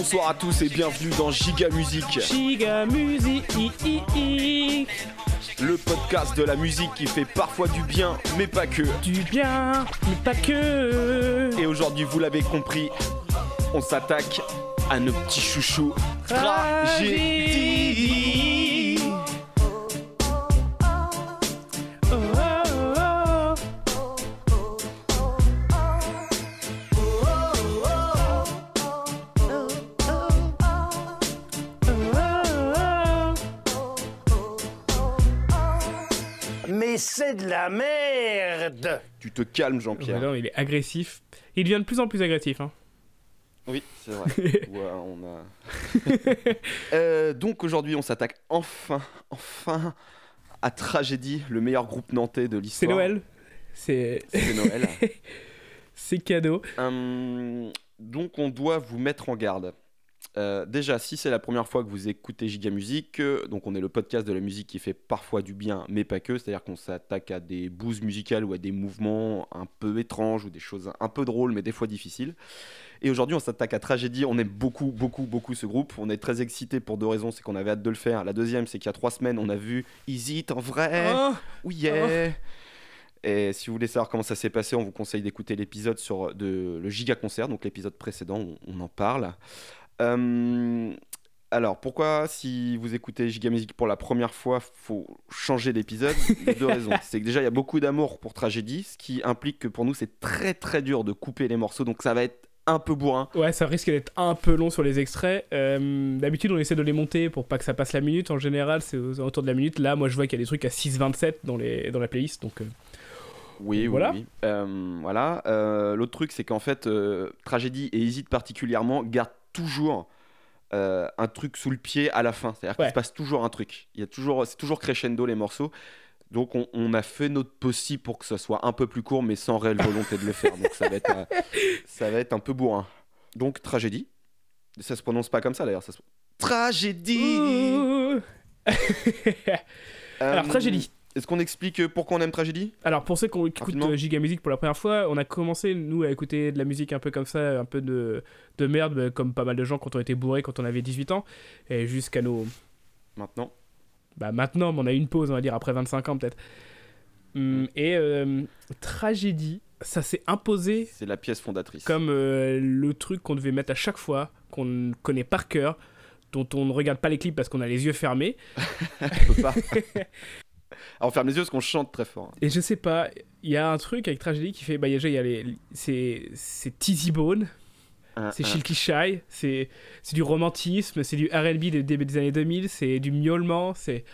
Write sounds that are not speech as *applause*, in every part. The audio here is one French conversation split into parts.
bonsoir à tous et bienvenue dans Giga Musique, Giga Musique, le podcast de la musique qui fait parfois du bien, mais pas que. du bien, mais pas que. Et aujourd'hui, vous l'avez compris, on s'attaque à nos petits chouchous. Tragédie. C'est de la merde Tu te calmes. Jean-Pierre. non, il est agressif. Il devient de plus en plus agressif. Hein. Oui, c'est vrai. *laughs* Ouais, on a... *laughs* Euh, donc aujourd'hui, on s'attaque enfin, enfin à Tragédie, le meilleur groupe nantais de C'est l'histoire. Noël. C'est C'est Noël. *laughs* c'est cadeau. Hum, donc on doit vous mettre en garde. Euh, déjà, si c'est la première fois que vous écoutez Giga Musique, euh, donc on est le podcast de la musique qui fait parfois du bien, mais pas que, c'est-à-dire qu'on s'attaque à des bouses musicales ou à des mouvements un peu étranges ou des choses un peu drôles, mais des fois difficiles. Et aujourd'hui, on s'attaque à Tragédie. On aime beaucoup, beaucoup, beaucoup ce groupe. On est très excités pour deux raisons. C'est qu'on avait hâte de le faire. La deuxième, c'est qu'il y a trois semaines, on a vu Easy en vrai? Oh, Oui, yeah. Et si vous voulez savoir comment ça s'est passé, on vous conseille d'écouter l'épisode sur de, le Giga Concert, donc l'épisode précédent, on, on en parle. Euh, alors, pourquoi, si vous écoutez Giga Music pour la première fois, faut changer d'épisode? *laughs* Deux raisons. C'est que déjà, il y a beaucoup d'amour pour Tragédie, ce qui implique que pour nous, c'est très très dur de couper les morceaux, donc ça va être un peu bourrin. Ouais, ça risque d'être un peu long sur les extraits. Euh, D'habitude, on essaie de les monter pour pas que ça passe la minute. En général, c'est aux alentours de la minute. Là, moi, je vois qu'il y a des trucs à 6,27 dans, les... dans la playlist. Donc, euh, Oui, oui, Voilà. oui. Euh, voilà. Euh, L'autre truc, c'est qu'en fait, euh, Tragédie et Hésite particulièrement gardent toujours euh, un truc sous le pied à la fin. C'est-à-dire qu'il se passe toujours un truc. Il y a toujours, c'est toujours crescendo les morceaux. Donc on, on a fait notre possible pour que ce soit un peu plus court, mais sans réelle volonté de le faire. Donc ça va être, euh, *laughs* ça va être un peu bourrin. Donc Tragédie. Ça se prononce pas comme ça d'ailleurs. Se... Tragédie. Ouh. Alors, Euh, Tragédie. Est-ce qu'on explique pourquoi on aime Tragédie? Alors pour ceux qui écoutent euh, Giga Music pour la première fois, on a commencé nous à écouter de la musique un peu comme ça, un peu de, de merde, bah, comme pas mal de gens quand on était bourrés quand on avait 18 ans, et jusqu'à nos... maintenant Bah maintenant, mais on a eu une pause, on va dire, après 25 ans peut-être. Hum, et euh, Tragédie, ça s'est imposé C'est la pièce fondatrice. comme euh, le truc qu'on devait mettre à chaque fois, qu'on connaît par cœur, dont on ne regarde pas les clips parce qu'on a les yeux fermés. *laughs* On peut pas. *laughs* On ferme les yeux parce qu'on chante très fort. Et je sais pas, il y a un truc avec Tragédie qui fait, bah déjà il y a les, c'est c'est Tizzy Bone, Un- c'est un- Shilky Shy, c'est c'est du romantisme, c'est du R&B des début des années 2000, c'est du miaulement, c'est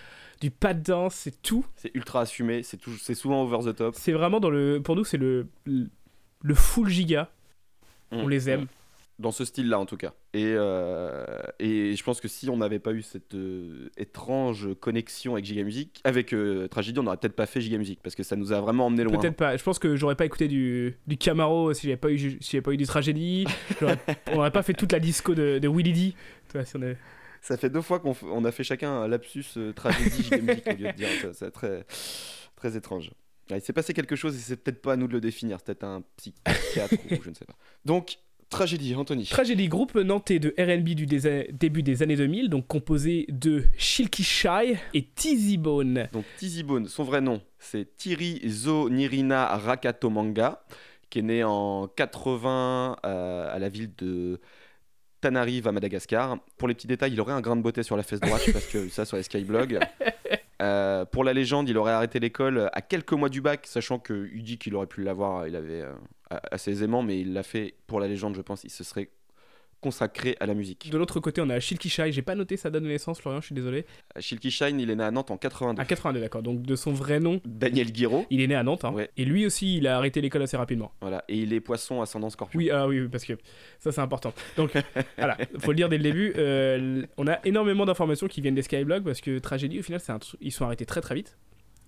du pas de danse, c'est tout. C'est ultra assumé, c'est tout- c'est souvent over the top. C'est vraiment dans le, pour nous c'est le le full giga. On Mm, les aime. Dans ce style-là, en tout cas. Et, euh, et je pense que si on n'avait pas eu cette euh, étrange connexion avec Giga Music, avec euh, Tragédie, on n'aurait peut-être pas fait Giga Music parce que ça nous a vraiment emmené loin. Peut-être pas. Je pense que j'aurais pas écouté du, du Camaro si j'avais pas eu si j'avais pas eu du tragédie. *laughs* On n'aurait pas fait toute la disco de, de Willy D. Tu vois, si on avait- Ça fait deux fois qu'on on a fait chacun un lapsus euh, Tragédie Giga Music au lieu de dire ça. C'est très, très étrange. Ouais, il s'est passé quelque chose et c'est peut-être pas à nous de le définir. C'est peut-être un psychiatre ou je ne sais pas. Donc, Tragédie, Anthony. Tragédie, groupe nantais de R&B du début des années 2000, donc composé de Shilky Shy et Tizzy Bone. Donc Tizzy Bone, son vrai nom, c'est Thierry Zonirina Rakatomanga, qui est né en 80 euh, à la ville de Tanarive à Madagascar. Pour les petits détails, il aurait un grain de beauté sur la fesse droite, *laughs* parce que ça sur les Skyblog. Euh, pour la légende, il aurait arrêté l'école à quelques mois du bac, sachant que il dit qu'il aurait pu l'avoir, il avait euh, assez aisément, mais il l'a fait pour la légende, je pense. Il se serait consacré à la musique. De l'autre côté, on a Shilky Shy. J'ai pas noté sa date de naissance, Florian, je suis désolé. Shilky Shine, il est né à Nantes en 82. À 82, d'accord. Donc de son vrai nom, Daniel Guiraud, il est né à Nantes. hein. Ouais. Et lui aussi, il a arrêté l'école assez rapidement. voilà, et il est poisson ascendant scorpion. Oui, ah oui, oui, parce que ça c'est important. Donc *laughs* voilà, faut le dire dès le début. euh, on a énormément d'informations qui viennent des Skyblogs parce que Tragédie, au final, c'est un truc- ils sont arrêtés très très vite.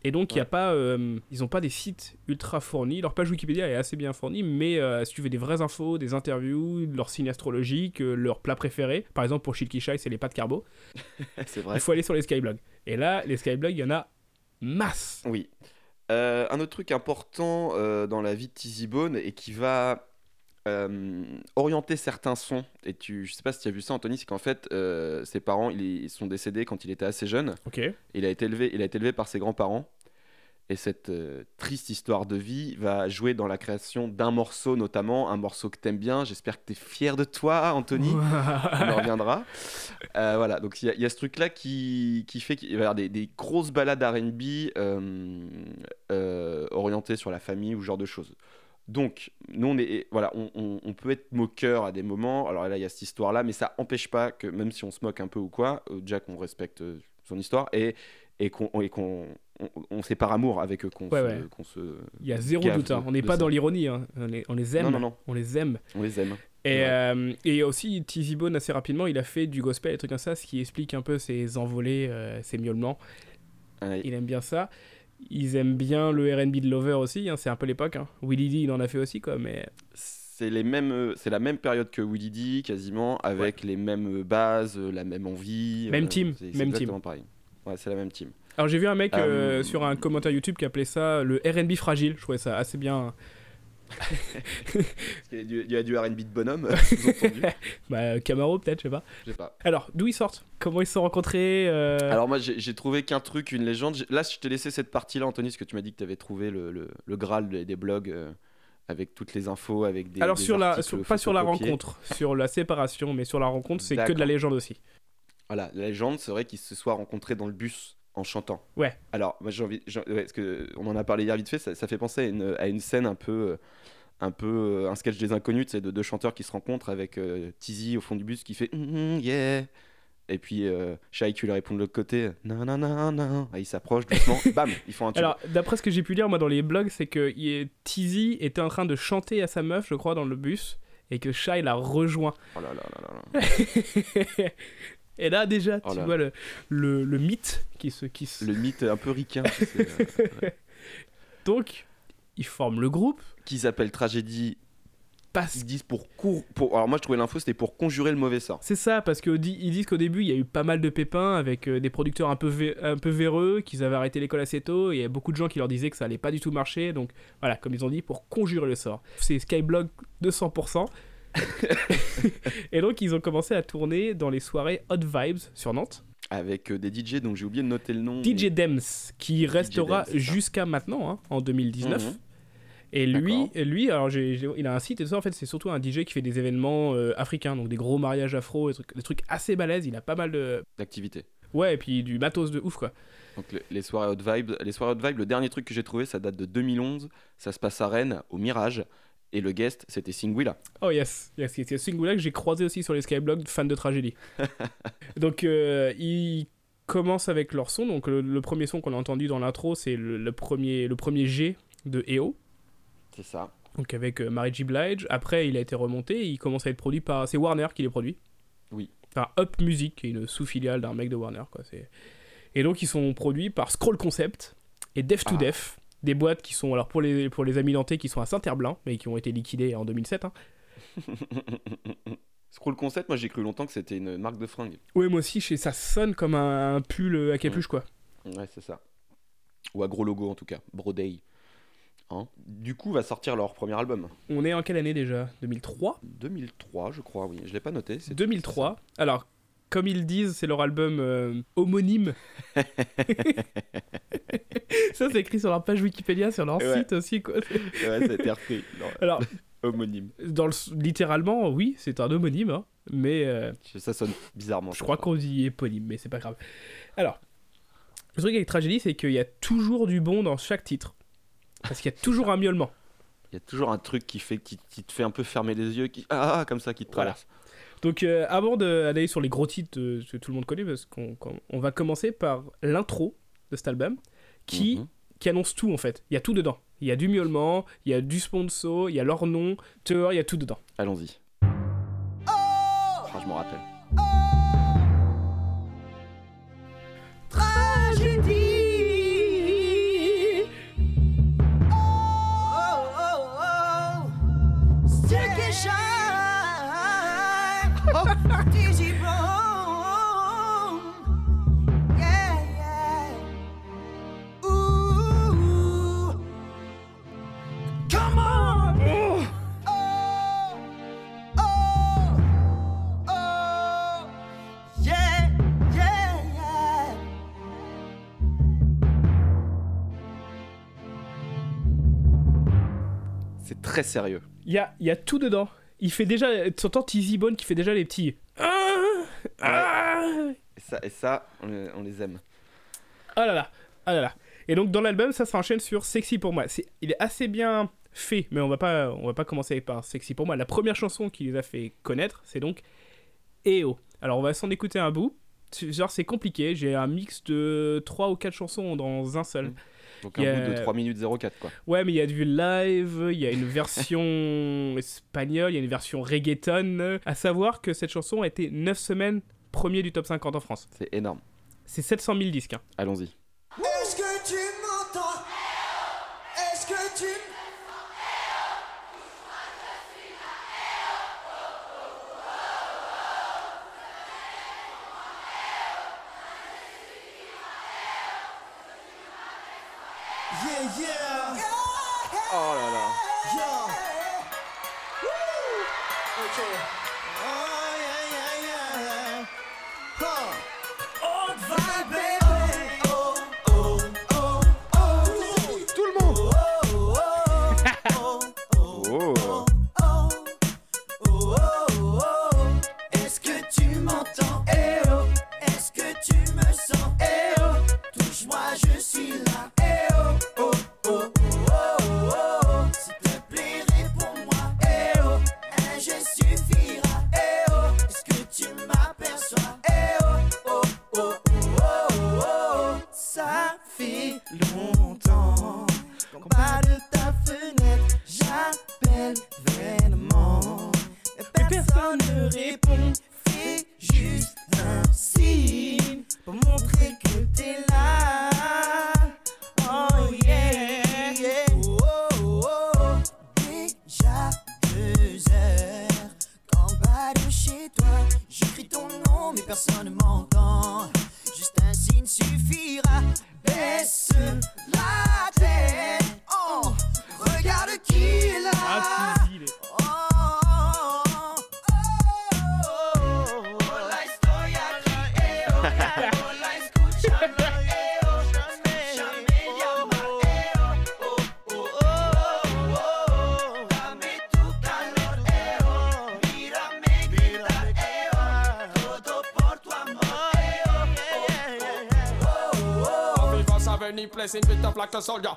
Et donc, il y a pas, euh, ils n'ont pas des sites ultra fournis. Leur page Wikipédia est assez bien fournie, mais euh, si tu veux des vraies infos, des interviews, leur signe astrologique, euh, leurs plats préférés, par exemple pour Shilky Shy, c'est les pâtes carbo, *laughs* C'est vrai. il faut aller sur les Skyblogs. Et là, les Skyblogs, il y en a masse. Oui. Euh, un autre truc important dans la vie de Tizzy Bone et qui va euh, orienter certains sons. Et tu, je sais pas si tu as vu ça, Anthony, c'est qu'en fait, euh, ses parents, ils, ils sont décédés quand il était assez jeune. Ok. Il a été élevé, il a été élevé par ses grands-parents. Et cette euh, triste histoire de vie va jouer dans la création d'un morceau, notamment un morceau que t'aimes bien. J'espère que t'es fier de toi, Anthony. On en reviendra. Euh, voilà, donc il y, a- il y a ce truc-là qui, qui fait qu'il va y avoir des, des grosses balades RB euh, orientées sur la famille ou ce genre de choses. Donc, nous, on, est, voilà, on, on- on peut être moqueur à des moments. Alors là, il y a cette histoire-là, mais ça empêche pas que, même si on se moque un peu ou quoi, euh, déjà qu'on respecte euh, son histoire et, et qu'on on, on sait par amour avec eux qu'on Ouais, se, ouais. qu'on se- Il y a zéro doute. hein. On n'est pas ça. dans l'ironie. hein. On, les, on les aime. Non, non, non. On les aime. on les aime. Et, Ouais. euh, et aussi, Tizzy Bone, assez rapidement, il a fait du gospel et des trucs comme ça, ce qui explique un peu ses envolées, euh, ses miaulements. Il aime bien ça. Ils aiment bien le RB de Lover aussi, hein, c'est un peu l'époque. Hein. Willie D, il en a fait aussi, quoi, mais C'est les mêmes, euh, c'est la même période que Willy D, quasiment, avec les mêmes euh, bases, euh, la même envie. Même euh, team, c'est- même exactement pareil. Ouais, c'est la même team. Alors j'ai vu un mec euh, Euh, sur un commentaire YouTube qui appelait ça le RB fragile. Je trouvais ça assez bien. Il y a du, du R&B de bonhomme, *laughs* sous-entendu. Bah, Camaro peut-être, je sais pas. Je sais pas. Alors, d'où ils sortent? Comment ils se sont rencontrés euh, Alors moi, j'ai trouvé qu'un truc, une légende. Là, je t'ai laissé cette partie-là, Anthony, parce que tu m'as dit que tu avais trouvé le, le, le graal des, des blogs euh, avec toutes les infos, avec des. Alors des sur la, sur- pas sur la rencontre, sur la séparation, mais sur la rencontre, c'est que de la légende aussi. Voilà, la légende serait qu'ils se soient rencontrés dans le bus en chantant. Ouais. Alors, moi j'ai envie, j'ai- ouais, parce que on en a parlé hier vite fait, ça, ça fait penser à une, à une scène un peu, euh, un peu, euh, un sketch des inconnus, c'est de deux chanteurs qui se rencontrent avec euh, Tizzy au fond du bus qui fait Mhm, yeah. Et puis euh, Shai qui lui répond de l'autre côté, non non non non. Et ils s'approchent doucement, *laughs* bam, ils font un tube. Alors, d'après ce que j'ai pu lire, moi, dans les blogs, c'est que il est- Tizzy était en train de chanter à sa meuf, je crois, dans le bus, et que Shai l'a rejoint. Oh là là là là là. *laughs* et là, déjà, Oh tu vois le, le, le mythe qui se... Qui se... Le mythe un peu ricain, tu sais, euh, *laughs* Donc, ils forment le groupe, qu'ils appellent tragédie. parce Ils disent pour cour, pour. Alors moi je trouvais l'info, c'était pour conjurer le mauvais sort. C'est ça, parce qu'ils disent qu'au début, il y a eu pas mal de pépins avec euh, des producteurs un peu, vé- un peu véreux, qu'ils avaient arrêté l'école assez tôt, et il y a beaucoup de gens qui leur disaient que ça allait pas du tout marcher, donc voilà, comme ils ont dit, pour conjurer le sort. C'est Skyblog 200%. *laughs* et donc, ils ont commencé à tourner dans les soirées Hot Vibes sur Nantes. Avec euh, des DJ, donc j'ai oublié de noter le nom. DJ Dems, qui restera jusqu'à maintenant, hein, en 2019. Mhm. Et lui, lui alors il a un site et tout ça, en fait, c'est surtout un DJ qui fait des événements euh, africains, donc des gros mariages afro, des trucs, des trucs assez balèzes. Il a pas mal de. d'activité. Ouais, et puis du matos de ouf, quoi. Donc le- les soirées Hot Vibe, les soirées Hot Vibe, le dernier truc que j'ai trouvé, ça date de 2011. Ça se passe à Rennes, au Mirage, et le guest c'était Singwilla. Oh yes, yes, yes, yes. Que j'ai croisé aussi sur les Skyblogs, fan de tragédie. *laughs* donc euh, ils commencent avec leur son. Donc le, le premier son qu'on a entendu dans l'intro, c'est le, le premier, le premier G de EO. C'est ça. Donc avec euh, Mary. Blige. Après, il a été remonté. Et il commence à être produit par. C'est Warner qui les produit. Oui. Enfin, Up Music, qui est une sous-filiale d'un mec de Warner. Quoi. Et donc, ils sont produits par Scroll Concept et Def to Ah. Def. Des boîtes qui sont, alors pour les, pour les amis nantais, qui sont à Saint-Herblain, mais qui ont été liquidées en 2007. Hein. *laughs* Scroll Concept, moi j'ai cru longtemps que c'était une marque de fringues. Ouais, moi aussi, ça sonne comme un, un pull à capuche, quoi. Ouais, c'est ça. Ou à gros logo en tout cas, Broday. Hein du coup, va sortir leur premier album. On est en quelle année déjà? 2003 2003, je crois, oui. Je l'ai pas noté. c'est- 2003. Alors, comme ils disent, c'est leur album euh, homonyme. *laughs* ça, c'est écrit sur leur page Wikipédia, sur leur Ouais. site aussi. Quoi. Ouais, ça a été repris. Alors, homonyme. dans le, littéralement, oui, c'est un homonyme, hein, mais euh, Ça sonne bizarrement. je crois qu'on dit éponyme, mais c'est pas grave. Alors, le truc avec Tragédie, c'est qu'il y a toujours du bon dans chaque titre. Parce qu'il y a toujours un miaulement. Il y a toujours un truc qui, fait, qui, qui te fait un peu fermer les yeux, qui, ah, comme ça, qui te Voilà. Donc, euh, avant de- d'aller sur les gros titres euh, que tout le monde connaît, parce qu'on on va commencer par l'intro de cet album, qui, Mhm. qui annonce tout en fait. Il y a tout dedans. Il y a du miaulement, il y a du sponsor, il y a leur nom, il y a tout dedans. Allons-y. Ah, je m'en rappelle. Tragédie. Très sérieux. Il y a, y a tout dedans. Il fait déjà. Tu entends Tizzy Bone qui fait déjà les petits. Ah, ah. Et ça, et ça on, les, on les aime. Ah là là, ah là là. Et donc dans l'album, ça s'enchaîne sur Sexy pour moi. C'est, il est assez bien fait, mais on va pas, on va pas commencer par Sexy pour moi. La première chanson qui les a fait connaître, c'est donc EO. Alors on va s'en écouter un bout. Genre c'est compliqué. J'ai un mix de 3 ou 4 chansons dans un seul. Mm. Donc un a- bout de 3 minutes 04 quoi. Ouais, mais il y a du live, il y a une version *laughs* espagnole, il y a une version reggaeton. À savoir que cette chanson a été 9 semaines premier du top 50 en France. C'est énorme. C'est 700 000 disques. hein. Allons-y. Est-ce que tu in bit of like a soldier.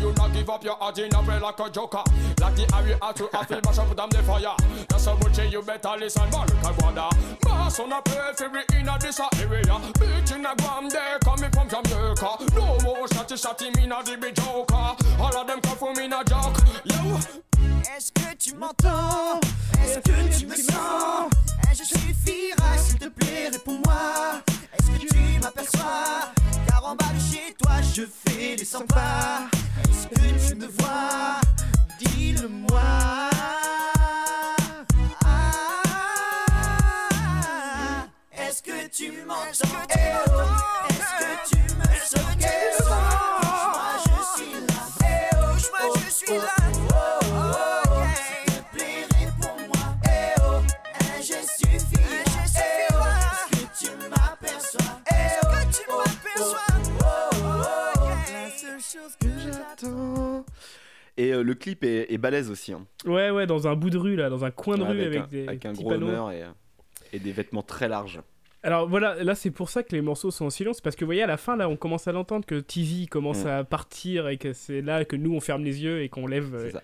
You not give up your heart a like a joker? Like the area out to to mash up them the fire. That's how much you better listen, at wonder. Mass on a play in a this area. Bitch in a guam there coming from Jamaica. No more shotty shotty me not the big joker. All of them come from me a joke. Yo. Est-ce que tu m'entends? Est-ce que tu me sens? Un geste suffira, s'il te plaît, réponds-moi. Est-ce que tu m'aperçois? En bas de chez toi, je fais des 100 pas. Est-ce que tu me vois? Dis-le-moi. Ah, Est-ce que tu m'entends? Eh oh, Est-ce que tu me sens? Eh oh, Moi je suis là. Eh oh, moi je suis là Et euh, le clip est, est balèze aussi. hein. Ouais, ouais, dans un bout de rue, là, dans un coin de Ouais, rue avec, un, des avec un petits gros panneaux. et, euh, et des vêtements très larges. Alors voilà, là c'est pour ça que les morceaux sont en silence, parce que vous voyez à la fin là on commence à l'entendre que Tizzy commence Mm. à partir et que c'est là que nous on ferme les yeux et qu'on lève. euh, ça.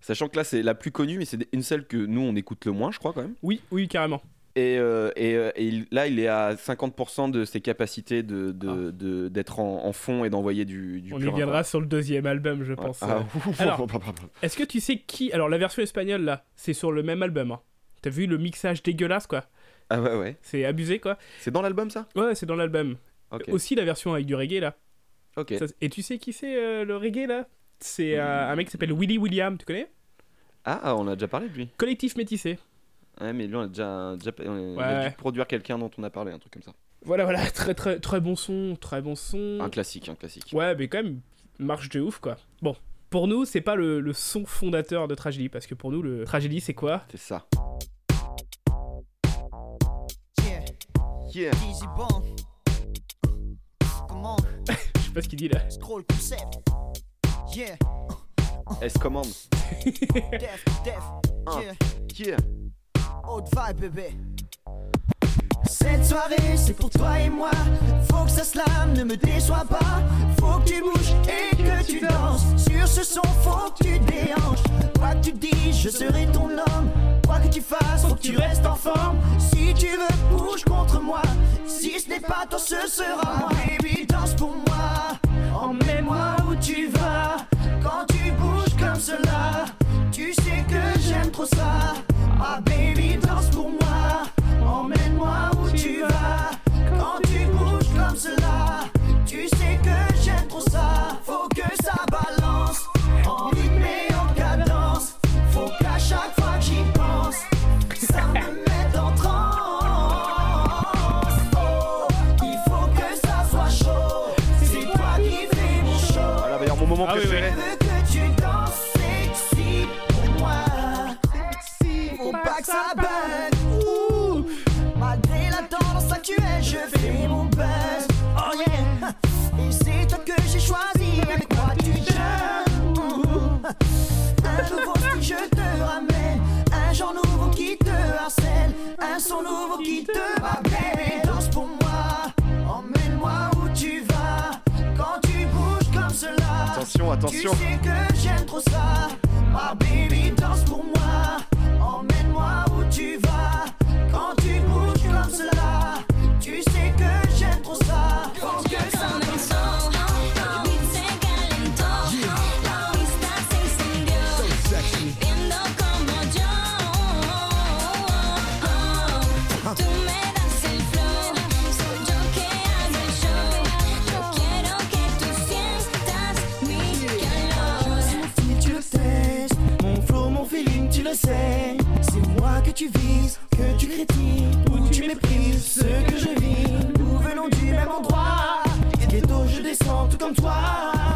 Sachant que là, c'est la plus connue, mais c'est une celle que nous, on écoute le moins, je crois, quand même. Oui, oui carrément. Et, euh, et, euh, et là, il est à 50% de ses capacités de, de- de- d'être en, en fond et d'envoyer du, du Ah. on y viendra sur le deuxième album je pense. Ah, Euh, Alors- Est-ce que tu sais qui Alors la version espagnole là, c'est sur le même album. hein. T'as vu le mixage dégueulasse quoi? Ah ouais, ouais. C'est abusé quoi C'est dans l'album, ça? Ouais, c'est dans l'album. Ok. Aussi la version avec du reggae là. ok. Ça- et tu sais qui c'est euh, le reggae là? C'est euh, un mec qui s'appelle Willy William, tu connais? Ah, on a déjà parlé de lui. Collectif métissé. Ouais, mais lui, on a déjà, déjà on a- il Ouais. a dû produire quelqu'un dont on a parlé, un truc comme ça. Voilà, voilà, très très très bon son, très bon son. Un classique, un classique. Ouais, mais quand même, marche de ouf, quoi. Bon, pour nous, c'est pas le, le son fondateur de Tragedy, parce que pour nous, le Tragedy, c'est quoi? C'est ça. Yeah, easy *laughs* Je sais pas ce qu'il dit là. scroll concept. Yeah. Se commande. *laughs* Def, def, yeah. Yeah. Cette soirée, c'est pour toi et moi. Faut que ça slame, ne me déçois pas. Faut que tu bouges et que tu danses. Sur ce son, faut que tu déhanches. Quoi que tu dises, je serai ton homme. Quoi que tu fasses, faut que tu restes en forme. Si tu veux, bouge contre moi. Si ce n'est pas toi, ce sera moi. Baby, danse pour moi. Emmène-moi où tu vas. Quand tu bouges comme cela, tu sais que j'aime trop ça. Ah, baby, danse pour moi. Emmène-moi où tu vas. Quand tu bouges comme cela, tu sais que j'aime trop ça. Faut que ça balance. En rythme buzz. Oh yeah. Et c'est toi que j'ai choisi. Avec moi tu jeûnes. Un nouveau style, je te ramène. Un genre nouveau qui te harcèle. Un son nouveau qui te rappelle. Danse pour moi. Emmène-moi où tu vas. Quand tu bouges comme cela. Attention, attention. Tu sais que j'aime trop ça. Ma baby danse pour moi. Emmène-moi où tu vas. Quand tu bouges comme cela. Sais. C'est moi que tu vises, que tu critiques, ou tu méprises ce que je vis. Nous venons du même endroit. Ghetto, je descends tout comme toi.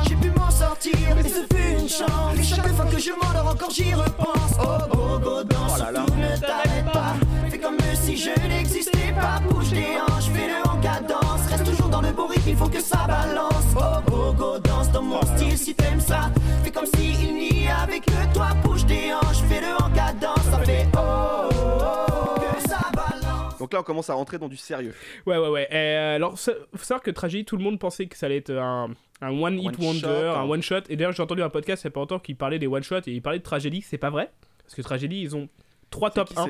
J'ai pu m'en sortir, et ce fut une chance. Et chaque fois que je m'endors encore, j'y repense. Oh, go, go, danse, Oh là là. surtout ne t'arrête pas. Fais comme si je n'existais pas. Bouge tes hanches, fais-le en cadence. Reste toujours dans le rythme, il faut que ça balance. Oh, go, go, danse dans mon style si t'aimes ça. Fais comme si il n'y avait que toi. Bouge tes hanches, fais-le en cadence. Ça fait oh, oh, oh, que ça balance. Donc là, on commence à rentrer dans du sérieux. Ouais, ouais, ouais. Euh, alors, ça- faut savoir que Tragédie, tout le monde pensait que ça allait être un, un one hit One wonder, shot, un hein. one shot. Et d'ailleurs, j'ai entendu un podcast il y a pas longtemps qui parlait des one shots et il parlait de Tragédie. C'est pas vrai. Parce que Tragédie, ils ont trois top qui, 1.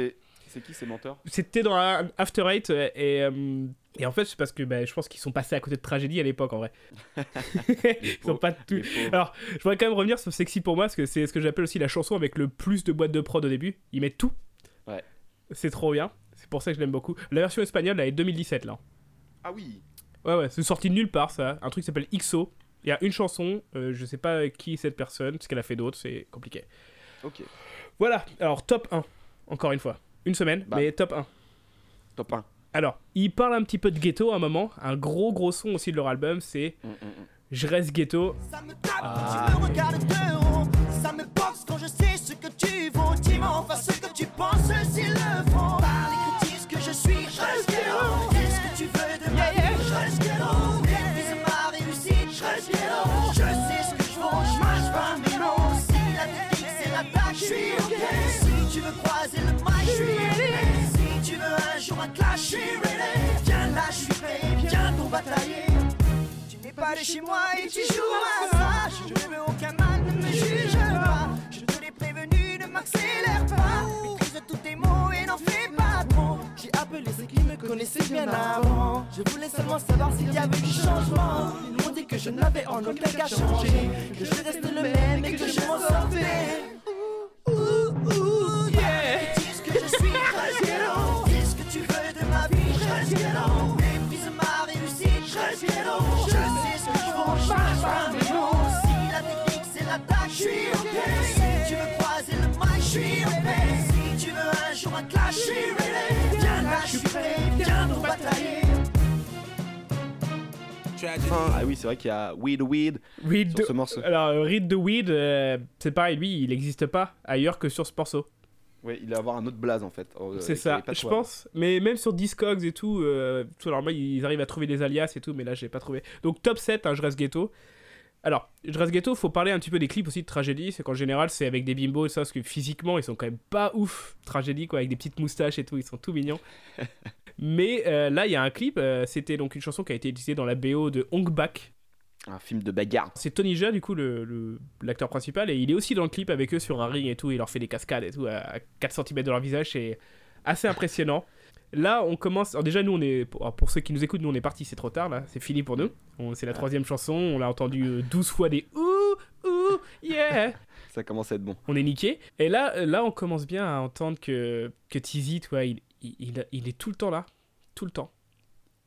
C'est- C'est qui ces menteurs? C'était dans un After Eight euh, et, euh, et en fait, c'est parce que bah, je pense qu'ils sont passés à côté de Tragédie à l'époque en vrai. *laughs* *laughs* ils ont pas tout. Alors, je voudrais quand même revenir sur Sexy pour moi, parce que c'est ce que j'appelle aussi la chanson avec le plus de boîtes de prod au début. Ils mettent tout. Ouais. C'est trop bien. C'est pour ça que je l'aime beaucoup. La version espagnole, elle est 2017 là. Ah oui. Ouais, ouais, c'est sorti de nulle part ça. Un truc qui s'appelle XO. Il y a une chanson, euh, je sais pas qui est cette personne, ce qu'elle a fait d'autre, c'est compliqué. Ok. Voilà, alors top 1, encore une fois. Une semaine, Bah. mais top 1. Top 1. Alors, ils parlent un petit peu de ghetto à un moment. Un gros gros son aussi de leur album, c'est Mm, mm, mm. Je reste ghetto. Ça me tape quand tu me regardes de. Ça me boxe quand je sais ce que tu vaux. Dis-moi enfin ce que tu penses s'ils le font. Par les critiques ce que je suis, je reste suis ready. Viens là, je suis prêt, viens pour batailler. Tu n'es pas de chez moi et tu joues à ça. Je ne veux aucun mal, ne me juge pas. Je te l'ai prévenu, ne m'accélère pas. Maîtrise tous tes mots et n'en fais pas trop. J'ai appelé ceux qui me connaissaient bien avant. Je voulais seulement savoir s'il y avait du changement. Ils m'ont dit que je n'avais en aucun cas changé. Que je reste le même et que je m'en sortais. Suis ok. Si tu veux croiser le mic, je suis ok. Si tu veux un jour un clash, je suis ready. Viens là, je suis prêt, viens pour batailler. Ah oui, c'est vrai qu'il y a Weed Weed Read sur the... ce morceau. Alors, euh, Read the Weed, euh, c'est pareil, lui, il n'existe pas ailleurs que sur ce morceau. Ouais, il va avoir un autre blaze en fait. euh, c'est avec ça, je pense. Mais même sur Discogs et tout, euh, tout normal, ils arrivent à trouver des alias et tout, mais là, j'ai pas trouvé. Donc, top 7, hein, je reste ghetto. Alors, Dress Ghetto, faut parler un petit peu des clips aussi de tragédie. C'est qu'en général, c'est avec des bimbos et ça, parce que physiquement, ils sont quand même pas ouf. Tragédie, quoi, avec des petites moustaches et tout, ils sont tout mignons. *laughs* Mais euh, là, il y a un clip, euh, c'était donc une chanson qui a été utilisée dans la BO de Hong Bak. Un film de bagarre. C'est Tony Jaa, du coup, le- le- l'acteur principal, et il est aussi dans le clip avec eux sur un ring et tout. Il leur fait des cascades et tout à 4 cm de leur visage, c'est assez impressionnant. Là, on commence. Alors, déjà, nous, on est. Pour, ceux qui nous écoutent, nous, on est parti, c'est trop tard, là. C'est fini pour nous. C'est la troisième chanson, on l'a entendu euh, 12 fois des ouh, ouh, yeah. Ça commence à être bon. On est niqué. Et là, euh, là, on commence bien à entendre que, que Tizi, tu vois, il, il, il- est tout le temps là. Tout le temps.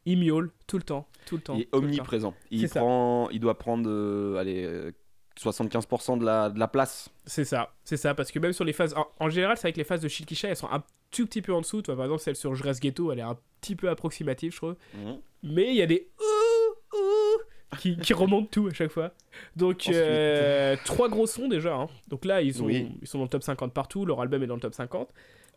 Il miaule tout le temps. Tout le temps. Il est omniprésent. Il, ça. prend, il doit prendre euh, allez, euh, 75% de la, de la place. C'est ça, c'est ça, parce que même sur les phases. En, en général, c'est vrai que les phases de Shilkisha, elles sont un tout petit peu en dessous. Toi, par exemple, celle sur Je reste ghetto, elle est un petit peu approximative, je trouve. Mhm. Mais il y a des ouh, ouh qui, qui remontent tout à chaque fois. Donc, euh, trois gros sons déjà. hein. Donc là, ils sont, Oui. ils sont dans le top 50 partout. Leur album est dans le top 50.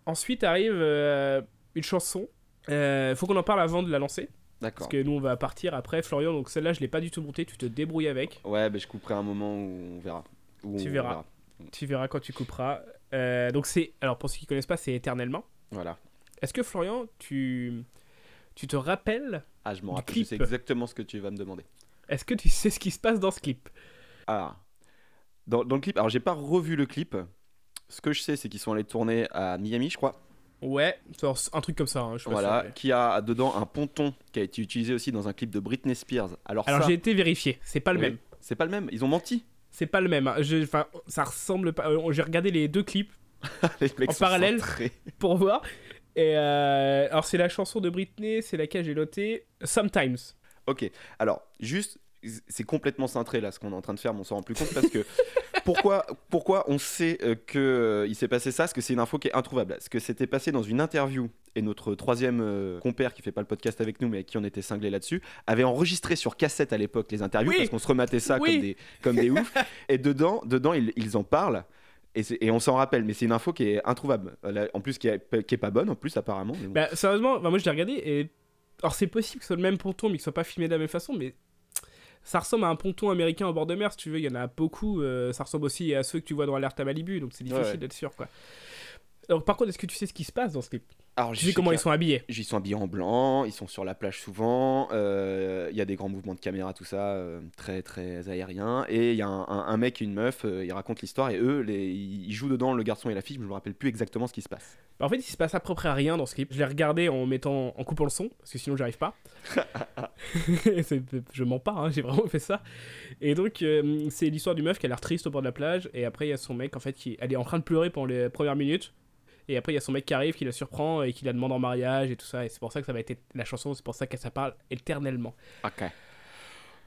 Ensuite arrive euh, une chanson. Euh, faut qu'on en parle avant de la lancer. D'accord. Parce que nous, on va partir après. Florian, donc celle-là, je l'ai pas du tout montée. Tu te débrouilles avec. Ouais, mais je couperai un moment où on verra. Où Tu on verras. Tu verras quand tu couperas. Euh, donc c'est. Alors pour ceux qui connaissent pas, c'est éternellement. Voilà. Est-ce que Florian, tu. Tu te rappelles Ah, je m'en rappelle. clip. Je sais exactement ce que tu vas me demander. Est-ce que tu sais ce qui se passe dans ce clip? Alors, dans, dans le clip, alors j'ai pas revu le clip. Ce que je sais, c'est qu'ils sont allés tourner à Miami, je crois. Ouais, un truc comme ça. hein, je Voilà, sûr, mais- qui a dedans un ponton qui a été utilisé aussi dans un clip de Britney Spears. Alors, Alors ça, j'ai été vérifié, c'est pas le Oui. même. c'est pas le même. Ils ont menti. C'est pas le même. hein. Je- Enfin, ça ressemble pas. euh, J'ai regardé les deux clips *laughs* Les mecs En parallèle. centrés. pour voir. Et euh, alors c'est la chanson de Britney, c'est laquelle j'ai noté? Sometimes. Ok, alors juste, c'est complètement cintré là ce qu'on est en train de faire, mais on s'en rend plus compte parce que *laughs* pourquoi, pourquoi on sait euh, que euh, il s'est passé ça? Parce que c'est une info qui est introuvable. Ce que c'était passé dans une interview et notre troisième euh, compère qui fait pas le podcast avec nous mais avec qui on était cinglé là-dessus avait enregistré sur cassette à l'époque les interviews Oui. parce qu'on se rematait ça Oui. comme des comme des oufs et dedans dedans ils, ils en parlent. Et, on s'en rappelle, mais c'est une info qui est introuvable. En plus, qui est, qui est pas bonne, en plus, apparemment. bon. Bah, sérieusement, bah, moi je l'ai regardé et. Alors c'est possible que ce soit le même ponton mais qu'il soit pas filmé de la même façon, mais ça ressemble à un ponton américain au bord de mer si tu veux. Il y en a beaucoup. euh, ça ressemble aussi à ceux que tu vois dans Alerte à Malibu, donc c'est difficile Ouais, ouais. d'être sûr quoi. Alors par contre, est-ce que tu sais ce qui se passe dans ce clip? Alors, Tu sais comment ils sont habillés? Ils sont habillés en blanc, ils sont sur la plage souvent, euh, il y a des grands mouvements de caméra, tout ça, euh, très très aérien. Et il y a un, un- un mec et une meuf, euh, ils racontent l'histoire et eux, les, ils jouent dedans, le garçon et la fille, je me rappelle plus exactement ce qui se passe. Bah, En fait, il se passe à peu près rien dans ce clip. Je l'ai regardé en mettant, en coupant le son, parce que sinon j'arrive pas. *laughs* Je mens pas, hein, j'ai vraiment fait ça. Et donc, euh, c'est l'histoire du meuf qui a l'air triste au bord de la plage, et après il y a son mec en fait qui, elle est en train de pleurer pendant les premières minutes. Et après, il y a son mec qui arrive, qui la surprend et qui la demande en mariage et tout ça. Et c'est pour ça que ça va être la chanson, c'est pour ça qu'elle ça parle éternellement. Ok.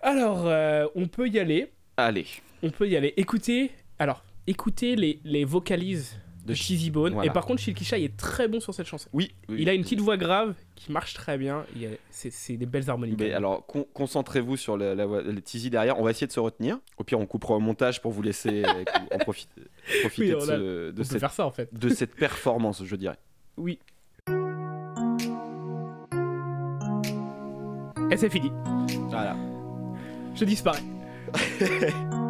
Alors, euh, on peut y aller. Allez, On peut y aller. Écoutez, alors, écoutez les, les vocalises de Cheesy Bone. voilà. Et par contre, Shilkisha est très bon sur cette chanson. oui. oui. Il a une petite voix grave qui marche très bien. C'est des belles harmonies. Mais alors, con- concentrez-vous sur la, la voix- le teasy derrière. On va essayer de se retenir. Au pire, on coupera au montage pour vous laisser *laughs* euh, en profiter, profiter Oui, de, a- ce- cette, faire ça en fait. de cette *laughs* performance, je dirais. Oui. Et c'est fini. Voilà. Je disparais. *laughs*